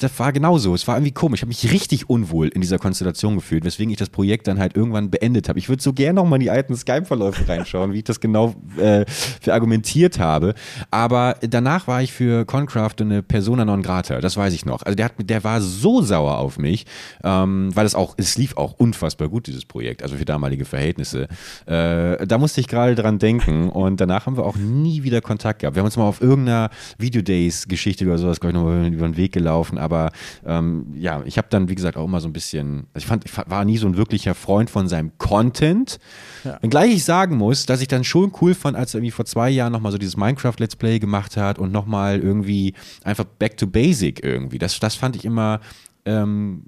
S1: das war genauso. Es war irgendwie komisch. Ich habe mich richtig unwohl in dieser Konstellation gefühlt, weswegen ich das Projekt dann halt irgendwann beendet habe. Ich würde so gerne noch mal in die alten Skype-Verläufe reinschauen, wie ich das genau äh, argumentiert habe. Aber danach war ich für Concraft eine Persona non grata. Das weiß ich noch. Also der, hat, der war so sauer auf mich, ähm, weil es auch, es lief auch unfassbar gut, dieses Projekt, also für damalige Verhältnisse. Äh, da musste ich gerade dran denken und danach haben wir auch nie wieder Kontakt gehabt. Wir haben uns mal auf irgendeiner Videodays-Geschichte oder sowas, glaube ich, noch über den Weg gelaufen, aber ähm, ja, ich habe dann, wie gesagt, auch immer so ein bisschen, also ich fand, ich war nie so ein wirklicher Freund von seinem Content. Ja. Wenngleich ich sagen muss, dass ich dann schon cool fand, als er irgendwie vor zwei Jahren nochmal so dieses Minecraft-Let's Play gemacht hat und nochmal irgendwie einfach back to basic irgendwie. Das, das fand ich immer ähm,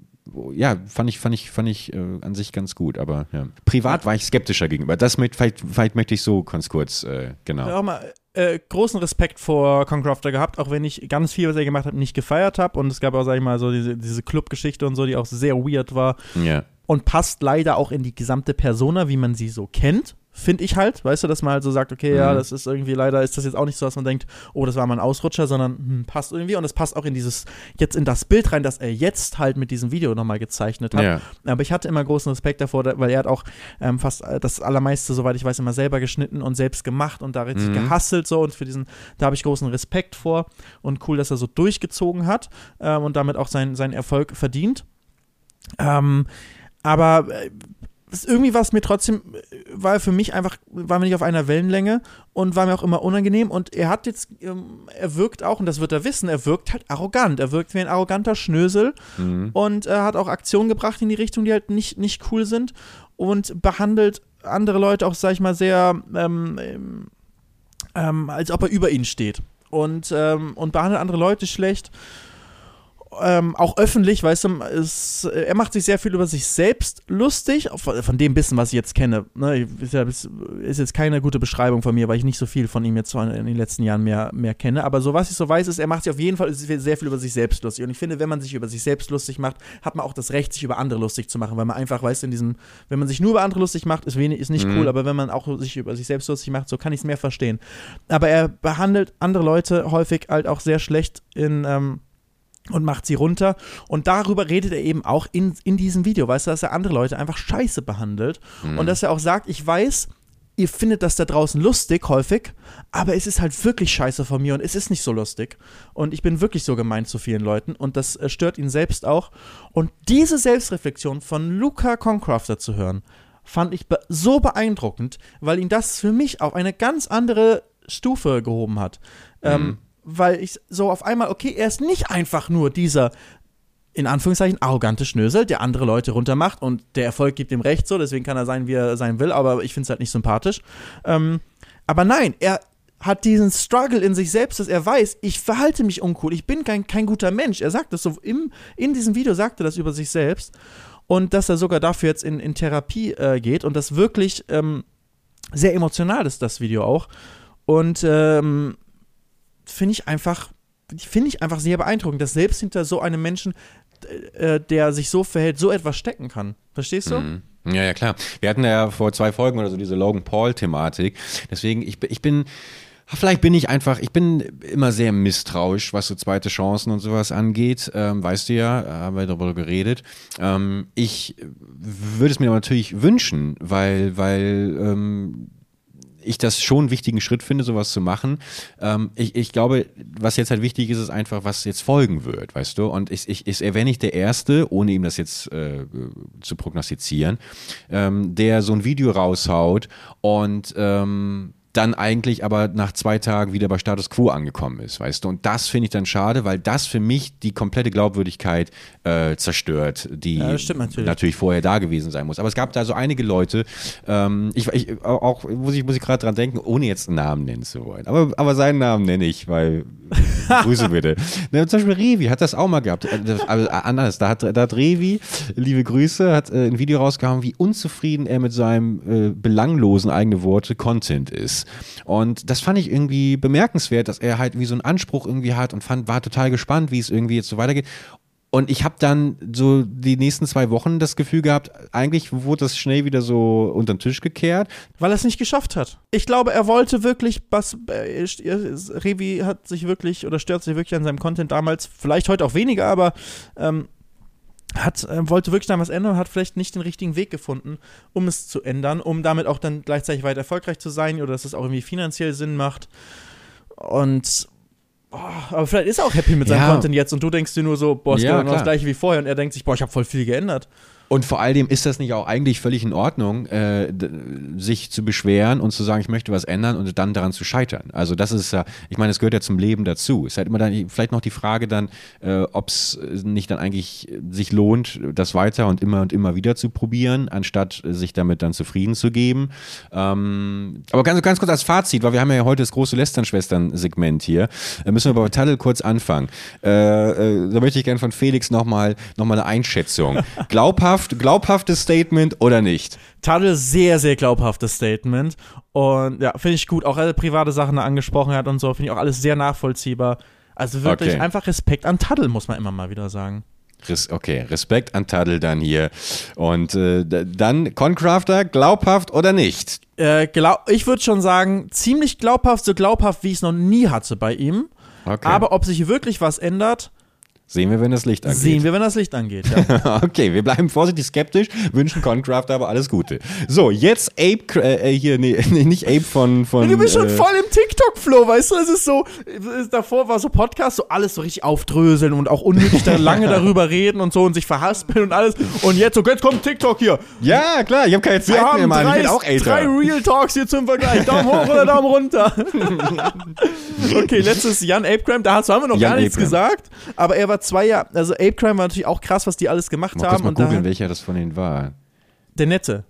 S1: ja, fand ich, fand ich, fand ich äh, an sich ganz gut, aber ja. privat war ich skeptischer gegenüber. Das mit, vielleicht, vielleicht möchte ich so ganz kurz, äh, genau.
S2: Ja, auch mal äh, großen Respekt vor Concrafter gehabt, auch wenn ich ganz viel, was er gemacht hat, nicht gefeiert habe. Und es gab auch, sag ich mal, so diese, diese Club-Geschichte und so, die auch sehr weird war.
S1: Ja.
S2: Und passt leider auch in die gesamte Persona, wie man sie so kennt finde ich halt, weißt du, dass man halt so sagt, okay, mhm. ja, das ist irgendwie leider, ist das jetzt auch nicht so, dass man denkt, oh, das war mal ein Ausrutscher, sondern hm, passt irgendwie und es passt auch in dieses, jetzt in das Bild rein, das er jetzt halt mit diesem Video nochmal gezeichnet hat. Ja. Aber ich hatte immer großen Respekt davor, weil er hat auch ähm, fast äh, das allermeiste, soweit ich weiß, immer selber geschnitten und selbst gemacht und da richtig mhm. gehasselt so und für diesen, da habe ich großen Respekt vor und cool, dass er so durchgezogen hat ähm, und damit auch seinen sein Erfolg verdient. Ähm, aber äh, irgendwie war es mir trotzdem, war für mich einfach, waren wir nicht auf einer Wellenlänge und war mir auch immer unangenehm. Und er hat jetzt, ähm, er wirkt auch, und das wird er wissen, er wirkt halt arrogant. Er wirkt wie ein arroganter Schnösel mhm. und er hat auch Aktionen gebracht in die Richtung, die halt nicht, nicht cool sind und behandelt andere Leute auch, sag ich mal, sehr, ähm, ähm, als ob er über ihnen steht. Und, ähm, und behandelt andere Leute schlecht ähm, auch öffentlich, weißt du, ist, er macht sich sehr viel über sich selbst lustig, von dem bisschen, was ich jetzt kenne. Ne, ist, ja, ist, jetzt keine gute Beschreibung von mir, weil ich nicht so viel von ihm jetzt in den letzten Jahren mehr, mehr kenne. Aber so was ich so weiß, ist, er macht sich auf jeden Fall sehr viel über sich selbst lustig. Und ich finde, wenn man sich über sich selbst lustig macht, hat man auch das Recht, sich über andere lustig zu machen, weil man einfach, weißt du, in diesem, wenn man sich nur über andere lustig macht, ist, wenig, ist nicht mhm. cool, aber wenn man auch sich über sich selbst lustig macht, so kann ich es mehr verstehen. Aber er behandelt andere Leute häufig halt auch sehr schlecht in, ähm, und macht sie runter. Und darüber redet er eben auch in, in diesem Video, weißt du, dass er andere Leute einfach scheiße behandelt. Mhm. Und dass er auch sagt, ich weiß, ihr findet das da draußen lustig häufig, aber es ist halt wirklich scheiße von mir und es ist nicht so lustig. Und ich bin wirklich so gemeint zu vielen Leuten und das äh, stört ihn selbst auch. Und diese Selbstreflexion von Luca Concrafter zu hören, fand ich be so beeindruckend, weil ihn das für mich auf eine ganz andere Stufe gehoben hat. Ähm, mhm. Ähm, weil ich so auf einmal, okay, er ist nicht einfach nur dieser in Anführungszeichen arrogante Schnösel, der andere Leute runtermacht und der Erfolg gibt ihm recht so, deswegen kann er sein, wie er sein will, aber ich finde es halt nicht sympathisch. Ähm, aber nein, er hat diesen Struggle in sich selbst, dass er weiß, ich verhalte mich uncool, ich bin kein, kein guter Mensch. Er sagt das so, im, in diesem Video sagt er das über sich selbst und dass er sogar dafür jetzt in, in Therapie äh, geht und das wirklich ähm, sehr emotional ist, das Video auch. Und ähm, finde ich einfach, finde ich einfach sehr beeindruckend, dass selbst hinter so einem Menschen, äh, der sich so verhält, so etwas stecken kann. Verstehst du?
S1: Mhm. Ja, ja, klar. Wir hatten ja vor zwei Folgen oder so diese Logan Paul-Thematik. Deswegen, ich, ich bin. Vielleicht bin ich einfach, ich bin immer sehr misstrauisch, was so zweite Chancen und sowas angeht. Ähm, weißt du ja, haben wir darüber geredet. Ähm, ich würde es mir natürlich wünschen, weil, weil ähm, ich das schon einen wichtigen Schritt finde, sowas zu machen. Ähm, ich, ich glaube, was jetzt halt wichtig ist, ist einfach, was jetzt folgen wird, weißt du? Und ich, ich, ich, er wäre nicht der Erste, ohne ihm das jetzt äh, zu prognostizieren, ähm, der so ein Video raushaut und ähm, dann eigentlich aber nach zwei Tagen wieder bei Status Quo angekommen ist, weißt du? Und das finde ich dann schade, weil das für mich die komplette Glaubwürdigkeit äh, zerstört, die ja, natürlich. natürlich. vorher da gewesen sein muss. Aber es gab da so einige Leute, ähm, ich, ich, auch muss ich, muss ich gerade dran denken, ohne jetzt einen Namen nennen zu wollen. Aber, aber seinen Namen nenne ich, weil Grüße bitte. Ne, zum Beispiel Revi hat das auch mal gehabt. Also anders, da hat, da hat Revi, liebe Grüße, hat äh, ein Video rausgehauen, wie unzufrieden er mit seinem äh, belanglosen eigene Worte Content ist. Und das fand ich irgendwie bemerkenswert, dass er halt wie so einen Anspruch irgendwie hat und fand, war total gespannt, wie es irgendwie jetzt so weitergeht. Und ich habe dann so die nächsten zwei Wochen das Gefühl gehabt, eigentlich wurde das schnell wieder so unter den Tisch gekehrt.
S2: Weil er es nicht geschafft hat. Ich glaube, er wollte wirklich, was, äh, Revi hat sich wirklich oder stört sich wirklich an seinem Content damals, vielleicht heute auch weniger, aber ähm, hat, äh, wollte wirklich dann was ändern und hat vielleicht nicht den richtigen Weg gefunden, um es zu ändern, um damit auch dann gleichzeitig weiter erfolgreich zu sein oder dass es auch irgendwie finanziell Sinn macht. Und Oh, aber vielleicht ist er auch happy mit seinem ja. Content jetzt und du denkst dir nur so, boah, ist ja, genau das gleiche wie vorher und er denkt sich, boah, ich habe voll viel geändert.
S1: Und vor allem ist das nicht auch eigentlich völlig in Ordnung, äh, sich zu beschweren und zu sagen, ich möchte was ändern und dann daran zu scheitern. Also das ist ja, ich meine, es gehört ja zum Leben dazu. Es ist halt immer dann vielleicht noch die Frage dann, äh, ob es nicht dann eigentlich sich lohnt, das weiter und immer und immer wieder zu probieren, anstatt sich damit dann zufrieden zu geben. Ähm, aber ganz, ganz kurz als Fazit, weil wir haben ja heute das große Lästern-Schwestern-Segment hier, da müssen wir bei Taddel kurz anfangen. Äh, äh, da möchte ich gerne von Felix nochmal noch mal eine Einschätzung. Glaubhaft glaubhaft, glaubhaftes Statement oder nicht?
S2: Tadel, sehr, sehr glaubhaftes Statement. Und ja, finde ich gut. Auch alle private Sachen angesprochen hat und so, finde ich auch alles sehr nachvollziehbar. Also wirklich okay. einfach Respekt an Tadel, muss man immer mal wieder sagen.
S1: Okay, Respekt an Tadel dann hier. Und äh, dann Concrafter, glaubhaft oder nicht?
S2: Äh, glaub, ich würde schon sagen, ziemlich glaubhaft, so glaubhaft, wie ich es noch nie hatte bei ihm. Okay. Aber ob sich wirklich was ändert,
S1: Sehen wir, wenn das Licht angeht.
S2: Sehen wir, wenn das Licht angeht,
S1: ja. okay, wir bleiben vorsichtig skeptisch, wünschen Concraft aber alles Gute. So, jetzt Ape, äh, hier, nee, nee, nicht Ape von. von
S2: du bist schon äh, voll im TikTok-Flow, weißt du? Es ist so, davor war so Podcast, so alles so richtig aufdröseln und auch unnötig da lange darüber reden und so und sich verhaspeln und alles. Und jetzt so, jetzt kommt TikTok hier.
S1: Ja, klar, ich habe keine Zeit
S2: wir
S1: mehr, Mann.
S2: Drei, ich bin auch älter. Drei Real Talks hier zum Vergleich. Daumen hoch oder Daumen runter. okay, letztes Jan Apecrime, da haben wir noch Jan gar nichts Apecrime. gesagt, aber er war zwei Jahre, also Ape Crime war natürlich auch krass, was die alles gemacht
S1: Mach
S2: haben.
S1: Mal googeln, welcher das von ihnen war.
S2: Der Nette.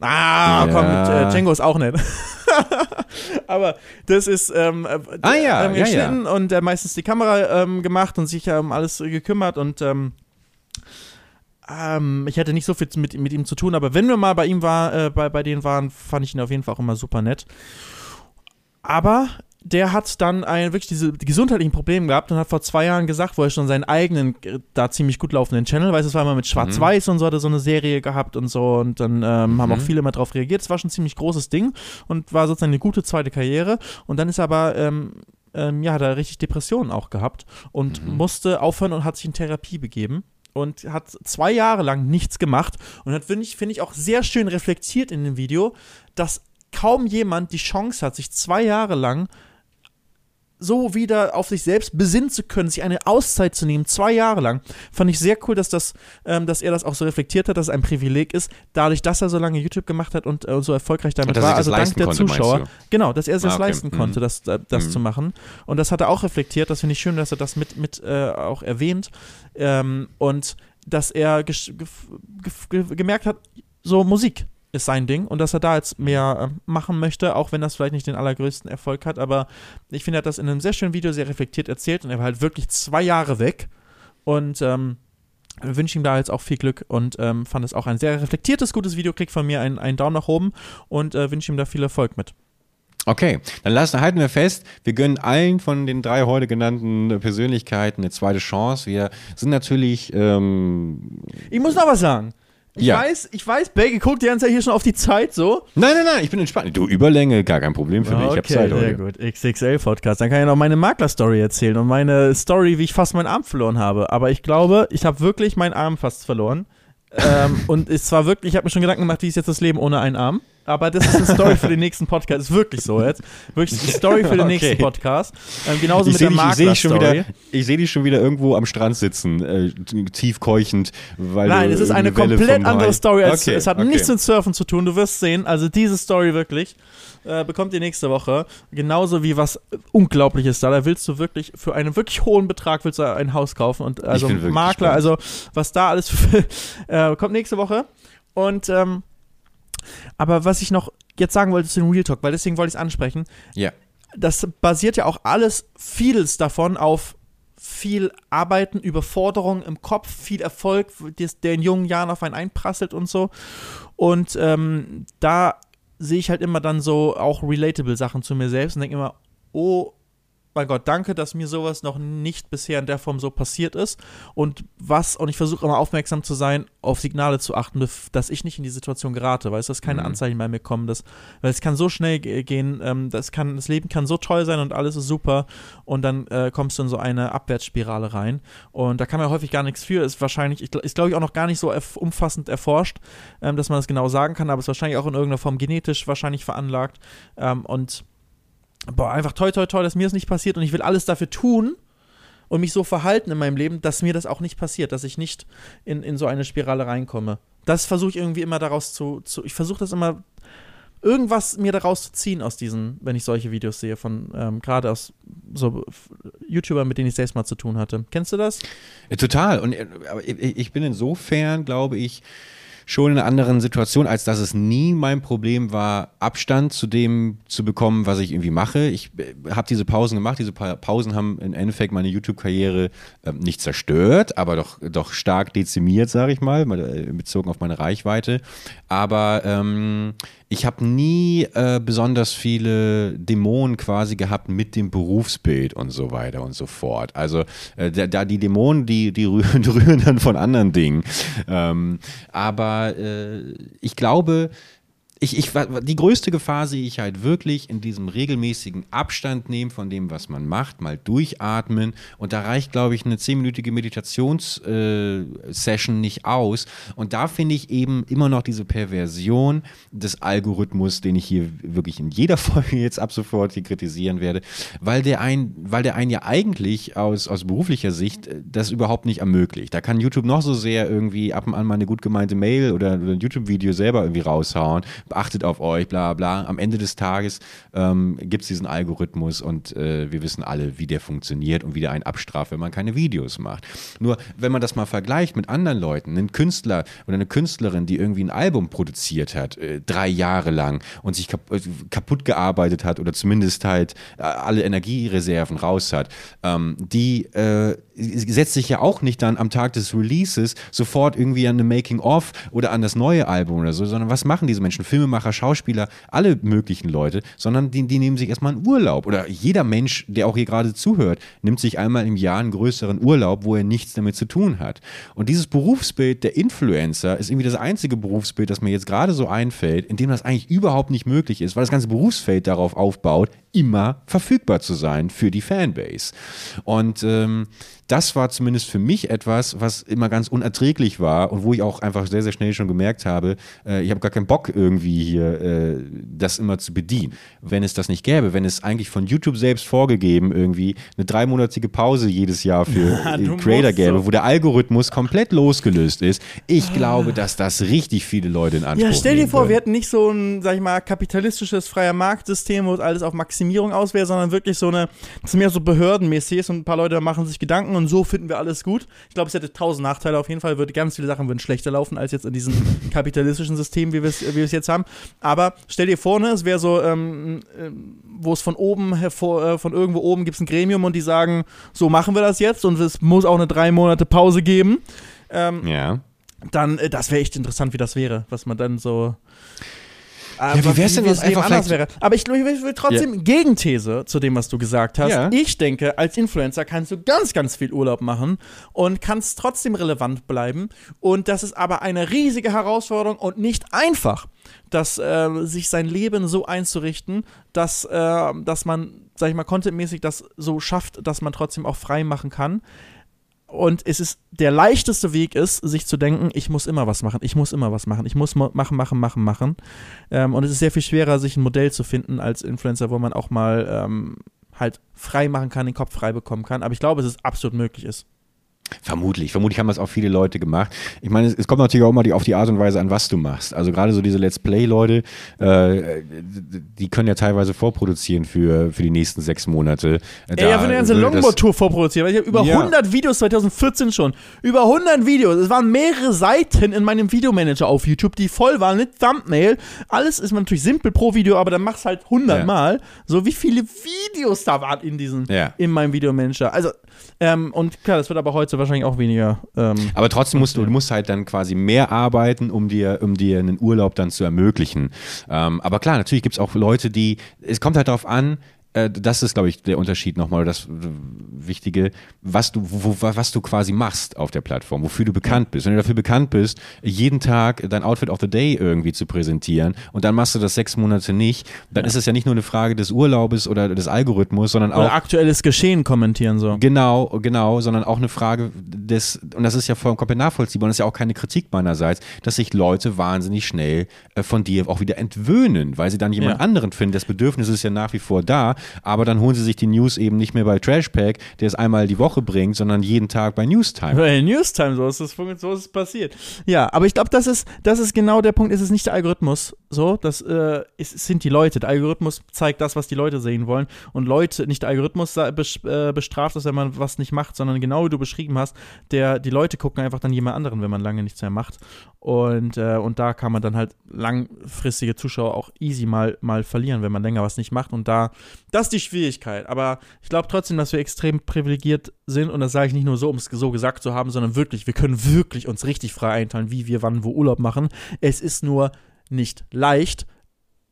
S2: Ah,
S1: Ja.
S2: komm, äh, Django ist auch nett. Aber das ist ähm, äh,
S1: Ah, ja,
S2: ähm,
S1: ja,
S2: geschnitten und äh, meistens die Kamera ähm, gemacht und sich um alles äh, gekümmert und ähm, ähm, ich hatte nicht so viel mit, mit ihm zu tun, aber wenn wir mal bei ihm war, äh, bei, bei denen waren, fand ich ihn auf jeden Fall auch immer super nett. Aber der hat dann ein, wirklich diese gesundheitlichen Probleme gehabt und hat vor zwei Jahren gesagt, wo er schon seinen eigenen, äh, da ziemlich gut laufenden Channel, weißt du, es war immer mit Schwarz-Weiß und so, hat er so eine Serie gehabt und so und dann ähm, haben auch viele mal drauf reagiert. Es war schon ein ziemlich großes Ding und war sozusagen eine gute zweite Karriere und dann ist er aber, ähm, ähm, ja, hat er richtig Depressionen auch gehabt und musste aufhören und hat sich in Therapie begeben und hat zwei Jahre lang nichts gemacht und hat, finde ich, finde ich, auch sehr schön reflektiert in dem Video, dass kaum jemand die Chance hat, sich zwei Jahre lang so wieder auf sich selbst besinnen zu können, sich eine Auszeit zu nehmen, zwei Jahre lang. Fand ich sehr cool, dass, das, ähm, dass er das auch so reflektiert hat, dass es ein Privileg ist, dadurch, dass er so lange YouTube gemacht hat und äh, so erfolgreich damit war. Also dank der
S1: konnte,
S2: Zuschauer. Genau, dass er es sich
S1: Ah, okay.
S2: leisten
S1: Mhm.
S2: konnte, das, äh, das
S1: Mhm.
S2: zu machen. Und das hat er auch reflektiert. Das finde ich schön, dass er das mit, mit äh, auch erwähnt. Ähm, und dass er gemerkt hat, so Musik ist sein Ding und dass er da jetzt mehr äh, machen möchte, auch wenn das vielleicht nicht den allergrößten Erfolg hat. Aber ich finde, er hat das in einem sehr schönen Video sehr reflektiert erzählt und er war halt wirklich zwei Jahre weg und ähm, wünsche ihm da jetzt auch viel Glück und ähm, fand es auch ein sehr reflektiertes, gutes Video. Kriegt von mir einen, einen Daumen nach oben und äh, wünsche ihm da viel Erfolg mit.
S1: Okay, dann lassen, halten wir fest, wir gönnen allen von den drei heute genannten Persönlichkeiten eine zweite Chance. Wir sind natürlich, ähm,
S2: Ich muss noch was sagen. Ich
S1: Ja.
S2: weiß, ich weiß, Belge guckt die ganze Zeit hier schon auf die Zeit so.
S1: nein, nein, nein, ich bin entspannt. Du, Überlänge, gar kein Problem für mich. Ich habe Zeit
S2: sehr
S1: heute.
S2: gut. XXL-Podcast. Dann kann ich noch meine Makler-Story erzählen und meine Story, wie ich fast meinen Arm verloren habe. Aber ich glaube, ich habe wirklich meinen Arm fast verloren. Ähm, und es war wirklich, ich habe mir schon Gedanken gemacht, wie ist jetzt das Leben ohne einen Arm. Aber das ist eine Story für den nächsten Podcast. Ist wirklich so jetzt. Wirklich die Story für den
S1: Okay.
S2: nächsten Podcast. Ähm, genauso
S1: Ich
S2: mit der
S1: dich, ich
S2: Makler-Story.
S1: wieder, ich sehe dich schon wieder irgendwo am Strand sitzen, äh, tief keuchend, weil
S2: Nein, es ist eine
S1: Welle
S2: komplett andere Story. Als,
S1: Okay,
S2: es hat
S1: okay.
S2: nichts mit Surfen zu tun. Du wirst sehen. Also diese Story wirklich äh, bekommt ihr nächste Woche. Genauso wie was Unglaubliches da. Da willst du wirklich für einen wirklich hohen Betrag willst du ein Haus kaufen und also Makler.
S1: gespannt.
S2: Also was da alles für, äh, kommt nächste Woche. Und ähm, aber was ich noch jetzt sagen wollte zu dem Real Talk, weil deswegen wollte ich es ansprechen
S1: Ja.
S2: das basiert ja auch alles, vieles davon auf viel Arbeiten, Überforderung im Kopf, viel Erfolg, der in jungen Jahren auf einen einprasselt und so. Und ähm, da sehe ich halt immer dann so auch relatable Sachen zu mir selbst und denke immer, oh mein Gott, danke, dass mir sowas noch nicht bisher in der Form so passiert ist. Und was, und ich versuche immer aufmerksam zu sein, auf Signale zu achten, dass ich nicht in die Situation gerate, weil es dass keine
S1: Mhm.
S2: Anzeichen bei mir kommen, dass, weil es kann so schnell ge- gehen, ähm, das, kann, das Leben kann so toll sein und alles ist super und dann äh, kommst du in so eine Abwärtsspirale rein. Und da kann man häufig gar nichts für, ist wahrscheinlich, ist glaube ich auch noch gar nicht so erf umfassend erforscht, ähm, dass man das genau sagen kann, aber ist wahrscheinlich auch in irgendeiner Form genetisch wahrscheinlich veranlagt. Ähm, und boah, einfach toll, toll, toll, dass mir das nicht passiert und ich will alles dafür tun und mich so verhalten in meinem Leben, dass mir das auch nicht passiert, dass ich nicht in, in so eine Spirale reinkomme. Das versuche ich irgendwie immer daraus zu, zu ich versuche das immer, irgendwas mir daraus zu ziehen aus diesen, wenn ich solche Videos sehe, von ähm, gerade aus so YouTubern, mit denen ich selbst mal zu tun hatte. Kennst du das?
S1: Total. Und äh, ich bin insofern, glaube ich, schon in einer anderen Situation, als dass es nie mein Problem war, Abstand zu dem zu bekommen, was ich irgendwie mache. Ich habe diese Pausen gemacht. Diese Pa- Pausen haben im Endeffekt meine YouTube-Karriere ähm, nicht zerstört, aber doch, doch stark dezimiert, sage ich mal, mal, äh, bezogen auf meine Reichweite. Aber ähm, ich habe nie äh, besonders viele Dämonen quasi gehabt mit dem Berufsbild und so weiter und so fort. Also äh, da, da die Dämonen, die, die rühren, rühren dann von anderen Dingen. Ähm, aber äh, ich glaube, ich, ich, die größte Gefahr sehe ich halt wirklich in diesem regelmäßigen Abstand nehmen von dem, was man macht, mal durchatmen. Und da reicht, glaube ich, eine zehnminütige Meditationssession nicht aus. Und da finde ich eben immer noch diese Perversion des Algorithmus, den ich hier wirklich in jeder Folge jetzt ab sofort hier kritisieren werde, weil der ein, weil der einen ja eigentlich aus, aus beruflicher Sicht äh, das überhaupt nicht ermöglicht. Da kann YouTube noch so sehr irgendwie ab und an mal eine gut gemeinte Mail oder ein YouTube-Video selber irgendwie raushauen, achtet auf euch, bla bla. Am Ende des Tages ähm, gibt es diesen Algorithmus und äh, wir wissen alle, wie der funktioniert und wie der einen abstraft, wenn man keine Videos macht. Nur, wenn man das mal vergleicht mit anderen Leuten, einen Künstler oder eine Künstlerin, die irgendwie ein Album produziert hat, äh, drei Jahre lang und sich kap äh, kaputt gearbeitet hat oder zumindest halt äh, alle Energiereserven raus hat, ähm, die äh, setzt sich ja auch nicht dann am Tag des Releases sofort irgendwie an eine Making-of oder an das neue Album oder so, sondern was machen diese Menschen? Filmemacher, Schauspieler, alle möglichen Leute, sondern die, die nehmen sich erstmal einen Urlaub. Oder jeder Mensch, der auch hier gerade zuhört, nimmt sich einmal im Jahr einen größeren Urlaub, wo er nichts damit zu tun hat. Und dieses Berufsbild der Influencer ist irgendwie das einzige Berufsbild, das mir jetzt gerade so einfällt, in dem das eigentlich überhaupt nicht möglich ist, weil das ganze Berufsfeld darauf aufbaut, immer verfügbar zu sein für die Fanbase. Und ähm, das war zumindest für mich etwas, was immer ganz unerträglich war und wo ich auch einfach sehr, sehr schnell schon gemerkt habe, äh, ich habe gar keinen Bock irgendwie hier äh, das immer zu bedienen. Wenn es das nicht gäbe, wenn es eigentlich von YouTube selbst vorgegeben irgendwie eine dreimonatige Pause jedes Jahr für ja, Creator gäbe, so. wo der Algorithmus komplett losgelöst ist, ich glaube, dass das richtig viele Leute in Anspruch
S2: Ja, stell dir vor,
S1: können.
S2: wir hätten nicht so ein, sag ich mal, kapitalistisches freier Marktsystem, wo alles auf Maximierung aus wäre, sondern wirklich so eine, das mehr so behördenmäßig ist und ein paar Leute machen sich Gedanken und so finden wir alles gut. Ich glaube, es hätte tausend Nachteile auf jeden Fall, würde ganz viele Sachen würden schlechter laufen als jetzt in diesem kapitalistischen System, wie wir es jetzt haben. Aber stell dir vor, ne, es wäre so, ähm, äh, wo es von oben hervor, äh, von irgendwo oben gibt es ein Gremium und die sagen, so machen wir das jetzt und es muss auch eine drei Monate Pause geben. Ähm,
S1: ja.
S2: Dann, äh, das wäre echt interessant, wie das wäre, was man dann so
S1: ja, wie wär's denn jetzt einfach
S2: anders wäre. Aber ich, ich will trotzdem ja. Gegenthese zu dem, was du gesagt hast. Ja. Ich denke, als Influencer kannst du ganz, ganz viel Urlaub machen und kannst trotzdem relevant bleiben. Und das ist aber eine riesige Herausforderung und nicht einfach, dass äh, sich sein Leben so einzurichten, dass, äh, dass man, sag ich mal, contentmäßig das so schafft, dass man trotzdem auch frei machen kann. Und es ist der leichteste Weg ist, sich zu denken, ich muss immer was machen, ich muss immer was machen, ich muss machen, machen, machen, machen. Ähm, und es ist sehr viel schwerer, sich ein Modell zu finden als Influencer, wo man auch mal ähm, halt frei machen kann, den Kopf frei bekommen kann. Aber ich glaube, es ist absolut möglich ist.
S1: Vermutlich, vermutlich haben das auch viele Leute gemacht. Ich meine, es, es kommt natürlich auch mal die, auf die Art und Weise an, was du machst. Also gerade so diese Let's Play-Leute, äh, die können ja teilweise vorproduzieren für, für die nächsten sechs Monate.
S2: Da Ey, ja, für eine ganze Longboard-Tour vorproduzieren. Ich habe über ja. 100 Videos 2014 schon. Über 100 Videos. Es waren mehrere Seiten in meinem Videomanager auf YouTube, die voll waren mit Thumbnail. Alles ist natürlich simpel pro Video, aber dann machst halt 100 ja. Mal. So wie viele Videos da waren in diesem, ja. in meinem Videomanager. Also, ähm, und klar, das wird aber heute wahrscheinlich auch weniger. Ähm,
S1: aber trotzdem musst du, du musst halt dann quasi mehr arbeiten, um dir, um dir einen Urlaub dann zu ermöglichen. Ähm, aber klar, natürlich gibt es auch Leute, die, es kommt halt darauf an, äh, das ist, glaube ich, der Unterschied nochmal, das Wichtige, was du, wo, was du quasi machst auf der Plattform, wofür du bekannt bist. Wenn du dafür bekannt bist, jeden Tag dein Outfit of the Day irgendwie zu präsentieren und dann machst du das sechs Monate nicht, dann ja. ist es ja nicht nur eine Frage des Urlaubes oder des Algorithmus, sondern auch. Oder
S2: aktuelles Geschehen kommentieren so.
S1: Genau, genau, sondern auch eine Frage des, und das ist ja vollkommen nachvollziehbar und das ist ja auch keine Kritik meinerseits, dass sich Leute wahnsinnig schnell äh, von dir auch wieder entwöhnen, weil sie dann jemand ja. anderen finden. Das Bedürfnis ist ja nach wie vor da, aber dann holen sie sich die News eben nicht mehr bei Trashpack, der es einmal die Woche bringt, sondern jeden Tag bei Newstime.
S2: Bei Newstime, so ist es, so ist es passiert. Ja, aber ich glaube, das ist, das ist genau der Punkt, es ist nicht der Algorithmus, so, das äh, es sind die Leute. Der Algorithmus zeigt das, was die Leute sehen wollen und Leute, nicht der Algorithmus äh, bestraft das, wenn man was nicht macht, sondern genau wie du beschrieben hast, der, die Leute gucken einfach dann jemand anderen, wenn man lange nichts mehr macht und, äh, und da kann man dann halt langfristige Zuschauer auch easy mal, mal verlieren, wenn man länger was nicht macht. Und da, das ist die Schwierigkeit. Aber ich glaube trotzdem, dass wir extrem privilegiert sind. Und das sage ich nicht nur so, um es so gesagt zu haben, sondern wirklich, wir können wirklich uns richtig frei einteilen, wie wir wann wo Urlaub machen. Es ist nur nicht leicht,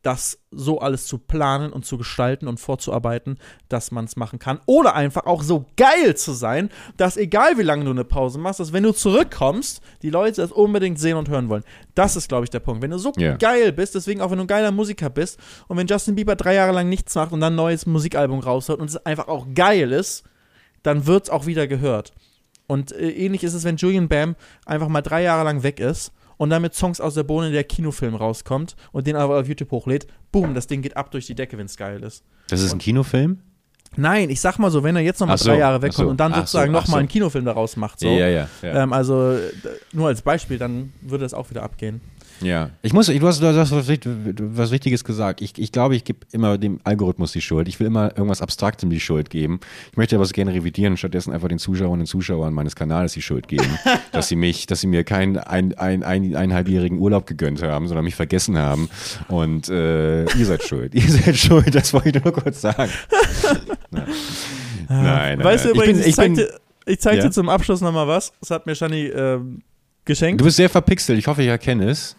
S2: das so alles zu planen und zu gestalten und vorzuarbeiten, dass man es machen kann. Oder einfach auch so geil zu sein, dass egal wie lange du eine Pause machst, dass wenn du zurückkommst, die Leute das unbedingt sehen und hören wollen. Das ist, glaube ich, der Punkt. Wenn du so yeah. geil bist, deswegen auch wenn du ein geiler Musiker bist und wenn Justin Bieber drei Jahre lang nichts macht und dann ein neues Musikalbum raushaut und es einfach auch geil ist, dann wird es auch wieder gehört. Und äh, ähnlich ist es, wenn Julian Bam einfach mal drei Jahre lang weg ist und dann mit Songs aus der Bohne der Kinofilm rauskommt und den aber auf YouTube hochlädt, boom, das Ding geht ab durch die Decke, wenn es geil ist.
S1: Das ist ein Kinofilm?
S2: Nein, ich sag mal so, wenn er jetzt nochmal so, drei Jahre wegkommt so, und dann sozusagen so, nochmal so. einen Kinofilm daraus macht, so.
S1: Ja, ja, ja.
S2: Ähm, also nur als Beispiel, dann würde das auch wieder abgehen.
S1: Ja, ich muss, du hast, du hast was, was Richtiges gesagt. Ich, ich glaube, ich gebe immer dem Algorithmus die Schuld. Ich will immer irgendwas Abstraktem die Schuld geben. Ich möchte aber so gerne revidieren stattdessen einfach den Zuschauerinnen und Zuschauern meines Kanals die Schuld geben, dass sie mich, dass sie mir keinen ein, ein, ein, eineinhalbjährigen Urlaub gegönnt haben, sondern mich vergessen haben. Und äh, ihr seid schuld. Ihr seid schuld, das wollte ich nur kurz sagen. nein. Nein, nein,
S2: Weißt du übrigens, ich,
S1: ich bin,
S2: zeig,
S1: ich bin,
S2: dir, ich zeig
S1: Ja?
S2: dir zum Abschluss nochmal was. Das hat mir Shani ähm, geschenkt.
S1: du bist sehr verpixelt. Ich hoffe, ich erkenne es.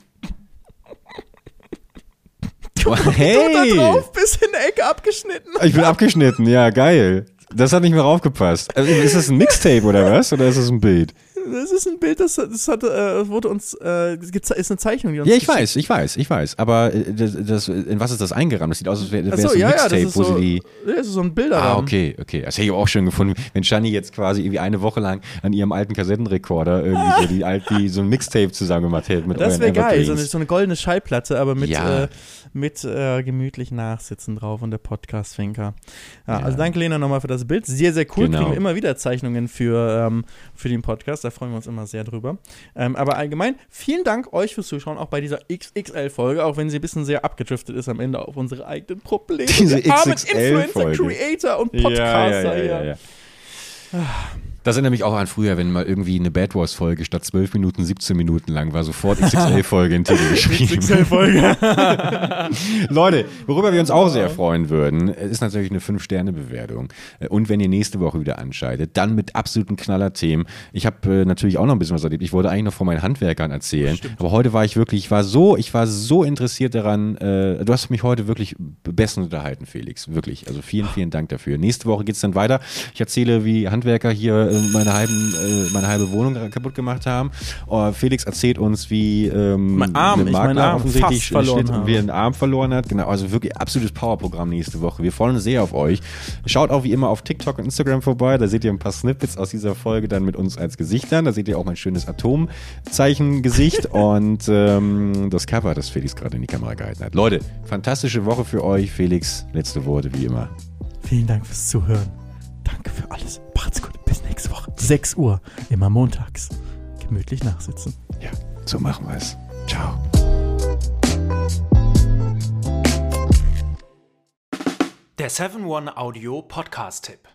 S1: Oh,
S2: Du
S1: hey!
S2: da drauf, bis in der Ecke abgeschnitten.
S1: Ich bin abgeschnitten, ja, geil. Das hat nicht mehr raufgepasst. Also, ist das ein Mixtape oder was? Oder ist das ein Bild?
S2: Das ist ein Bild, das, das hat, äh, wurde uns, äh, ist eine Zeichnung, die uns
S1: Ja, ich weiß, ich weiß, ich weiß. Aber äh, das, das, in was ist das eingerahmt? Das sieht aus, als wäre wär es ein
S2: ja, ja,
S1: Mixtape,
S2: ist
S1: wo
S2: so,
S1: sie die.
S2: ja, das ist so ein Bilderrahmen.
S1: Ah, okay, okay. Das hätte ich auch schön gefunden, wenn Shani jetzt quasi irgendwie eine Woche lang an ihrem alten Kassettenrekorder irgendwie so, die, alt, die so ein Mixtape zusammen gemacht hätte mit
S2: Das wäre geil, so eine, so eine goldene Schallplatte, aber mit,
S1: Ja.
S2: äh, mit äh, gemütlich Nachsitzen drauf und der Podcast-Finker. Ja,
S1: Ja.
S2: Also danke Lena nochmal für das Bild. Sehr, sehr cool.
S1: Genau.
S2: Kriegen wir immer wieder Zeichnungen für, ähm, für den Podcast. Da freuen wir uns immer sehr drüber. Ähm, aber allgemein, vielen Dank euch fürs Zuschauen, auch bei dieser XXL-Folge, auch wenn sie ein bisschen sehr abgedriftet ist am Ende auf unsere eigenen Probleme.
S1: Diese
S2: Wir armen
S1: XXL-Folge.
S2: Influencer, Creator und Podcaster
S1: ja, ja, ja,
S2: hier.
S1: ja. Das erinnert mich auch an früher, wenn mal irgendwie eine Bad Wars Folge statt 12 Minuten 17 Minuten lang war, sofort XXL-Folge in den Titel geschrieben.
S2: XXL-Folge.
S1: Leute, worüber wir uns auch sehr freuen würden, ist natürlich eine 5-Sterne-Bewertung. Äh, Und wenn ihr nächste Woche wieder anschaltet, dann mit absoluten Knaller-Themen. Ich habe äh, natürlich auch noch ein bisschen was erlebt. Ich wollte eigentlich noch von meinen Handwerkern erzählen. Aber heute war ich wirklich, ich war so, ich war so interessiert daran. Äh, du hast mich heute wirklich bestens unterhalten, Felix. Wirklich. Also vielen, vielen Dank dafür. Nächste Woche geht's dann weiter. Ich erzähle, wie Handwerker hier äh, meine, halben, äh, meine halbe Wohnung kaputt gemacht haben. Äh, Felix erzählt uns, wie ähm,
S2: Mein Arm,
S1: Makler
S2: Arm
S1: offensichtlich
S2: fast verloren habe.
S1: wir einen Arm verloren hat. Genau, also wirklich absolutes Powerprogramm nächste Woche. Wir freuen uns sehr auf euch. Schaut auch wie immer auf TikTok und Instagram vorbei. Da seht ihr ein paar Snippets aus dieser Folge dann mit uns als Gesichtern. Da seht ihr auch mein schönes Atomzeichen-Gesicht und ähm, das Cover, das Felix gerade in die Kamera gehalten hat. Leute, fantastische Woche für euch. Felix, letzte Worte wie immer.
S2: Vielen Dank fürs Zuhören. Danke für alles. Macht's gut. Bis nächste Woche. 6 Uhr. Immer montags. Gemütlich nachsitzen.
S1: Ja, so machen wir es. Ciao.
S3: Der 7-One-Audio-Podcast-Tipp.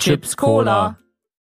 S4: Chips Cola.